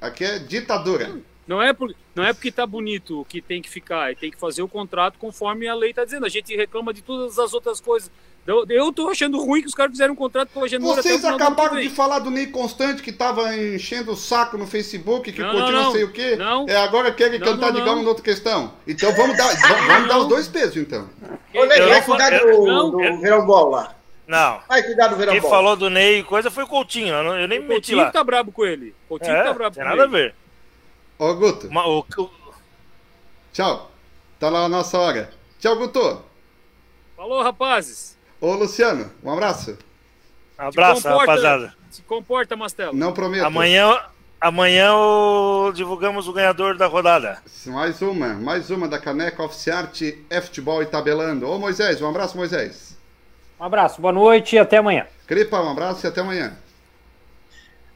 Speaker 1: Aqui é ditadura.
Speaker 6: Não é, por, não é porque tá bonito que tem que ficar, tem que fazer o contrato conforme a lei tá dizendo. A gente reclama de todas as outras coisas. Eu, eu tô achando ruim que os caras fizeram um contrato com o Agenor
Speaker 1: Vocês acabaram de falar do Ney Constante que tava enchendo o saco no Facebook, que continua não, não, sei o quê. Não, é agora querem cantar de galo outra questão. Então vamos dar, vamos, dar os dois pesos, então.
Speaker 3: Ô, Ney, vai cuidar do, do verão bola.
Speaker 5: Não.
Speaker 3: Vai cuidar do verão
Speaker 5: Quem falou do Ney coisa foi o Coutinho. Eu, eu nem me meti
Speaker 6: lá. Coutinho tá brabo com ele. Coutinho é, tá brabo
Speaker 5: tem nada a ver.
Speaker 1: Ô, Guto.
Speaker 5: Uma, o...
Speaker 1: Tchau. Tá lá a nossa hora. Tchau, Guto.
Speaker 6: Falou, rapazes.
Speaker 1: Ô, Luciano, um abraço.
Speaker 5: Um abraço, comporta, rapaziada.
Speaker 6: Se comporta, Mastelo.
Speaker 1: Não prometo.
Speaker 5: Amanhã, amanhã o... divulgamos o ganhador da rodada.
Speaker 1: Mais uma, mais uma da Caneca Oficiart Futebol e Tabelando. Ô, Moisés, um abraço, Moisés.
Speaker 2: Um abraço, boa noite e até amanhã.
Speaker 1: Cripa, um abraço e até amanhã.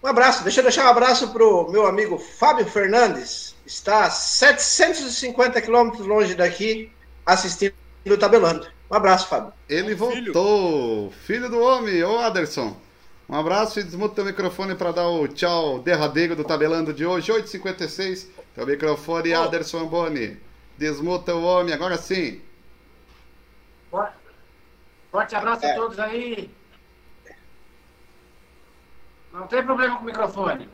Speaker 3: Um abraço. Deixa eu deixar um abraço pro meu amigo Fábio Fernandes. Está a 750 quilômetros longe daqui, assistindo o Tabelando. Um abraço, Fábio.
Speaker 1: Ele voltou. Filho, Filho do homem, ô Aderson. Um abraço e desmuta o microfone para dar o tchau derradeiro do Tabelando de hoje, 8h56. Teu microfone, oh. Aderson Boni. Desmuta o homem, agora sim.
Speaker 4: Forte abraço é. a todos aí. Não tem problema com o microfone.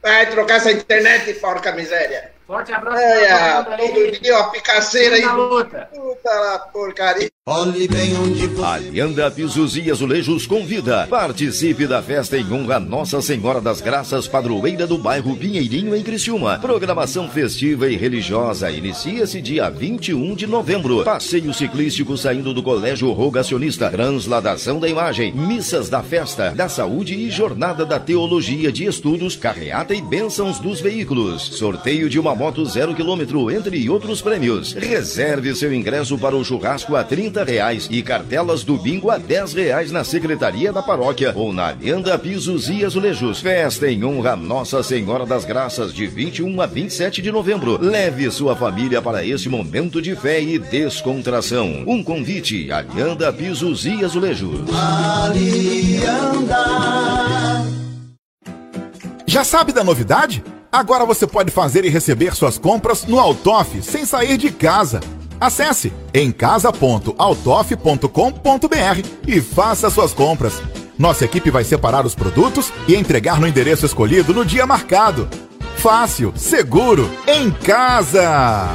Speaker 3: Vai trocar essa internet, porca miséria.
Speaker 4: Forte abraço. É,
Speaker 3: todo dia uma picaceira aí.
Speaker 4: Luta.
Speaker 3: Puta lá, porcaria.
Speaker 9: Olhe bem onde você... Alianda Pisos e Azulejos convida. Participe da festa em honra Nossa Senhora das Graças, padroeira do bairro Pinheirinho, em Criciúma. Programação festiva e religiosa inicia-se dia 21 de novembro. Passeio ciclístico saindo do Colégio Rogacionista. Transladação da imagem. Missas da festa, da saúde e jornada da teologia de estudos, carreata e bênçãos dos veículos. Sorteio de uma moto zero quilômetro, entre outros prêmios. Reserve seu ingresso para o churrasco a 30 reais e cartelas do bingo a 10 reais na Secretaria da Paróquia ou na Alianda Pisos e Azulejos. Festa em honra Nossa Senhora das Graças de 21 a 27 de novembro. Leve sua família para esse momento de fé e descontração. Um convite, Alianda Pisos e Azulejos. Alianda.
Speaker 10: Já sabe da novidade? Agora você pode fazer e receber suas compras no Altoff sem sair de casa. Acesse emcasa.autof.com.br e faça suas compras. Nossa equipe vai separar os produtos e entregar no endereço escolhido no dia marcado. Fácil, seguro, em casa!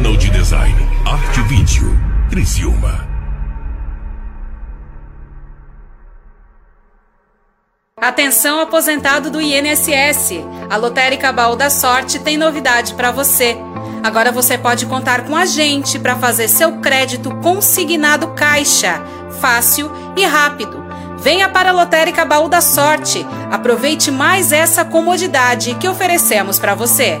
Speaker 11: Ronald Design, Arte Vídeo, Criciúma.
Speaker 12: Atenção aposentado do INSS. A Lotérica Baú da Sorte tem novidade para você. Agora você pode contar com a gente para fazer seu crédito consignado caixa, fácil e rápido. Venha para a Lotérica Baú da Sorte. Aproveite mais essa comodidade que oferecemos para você.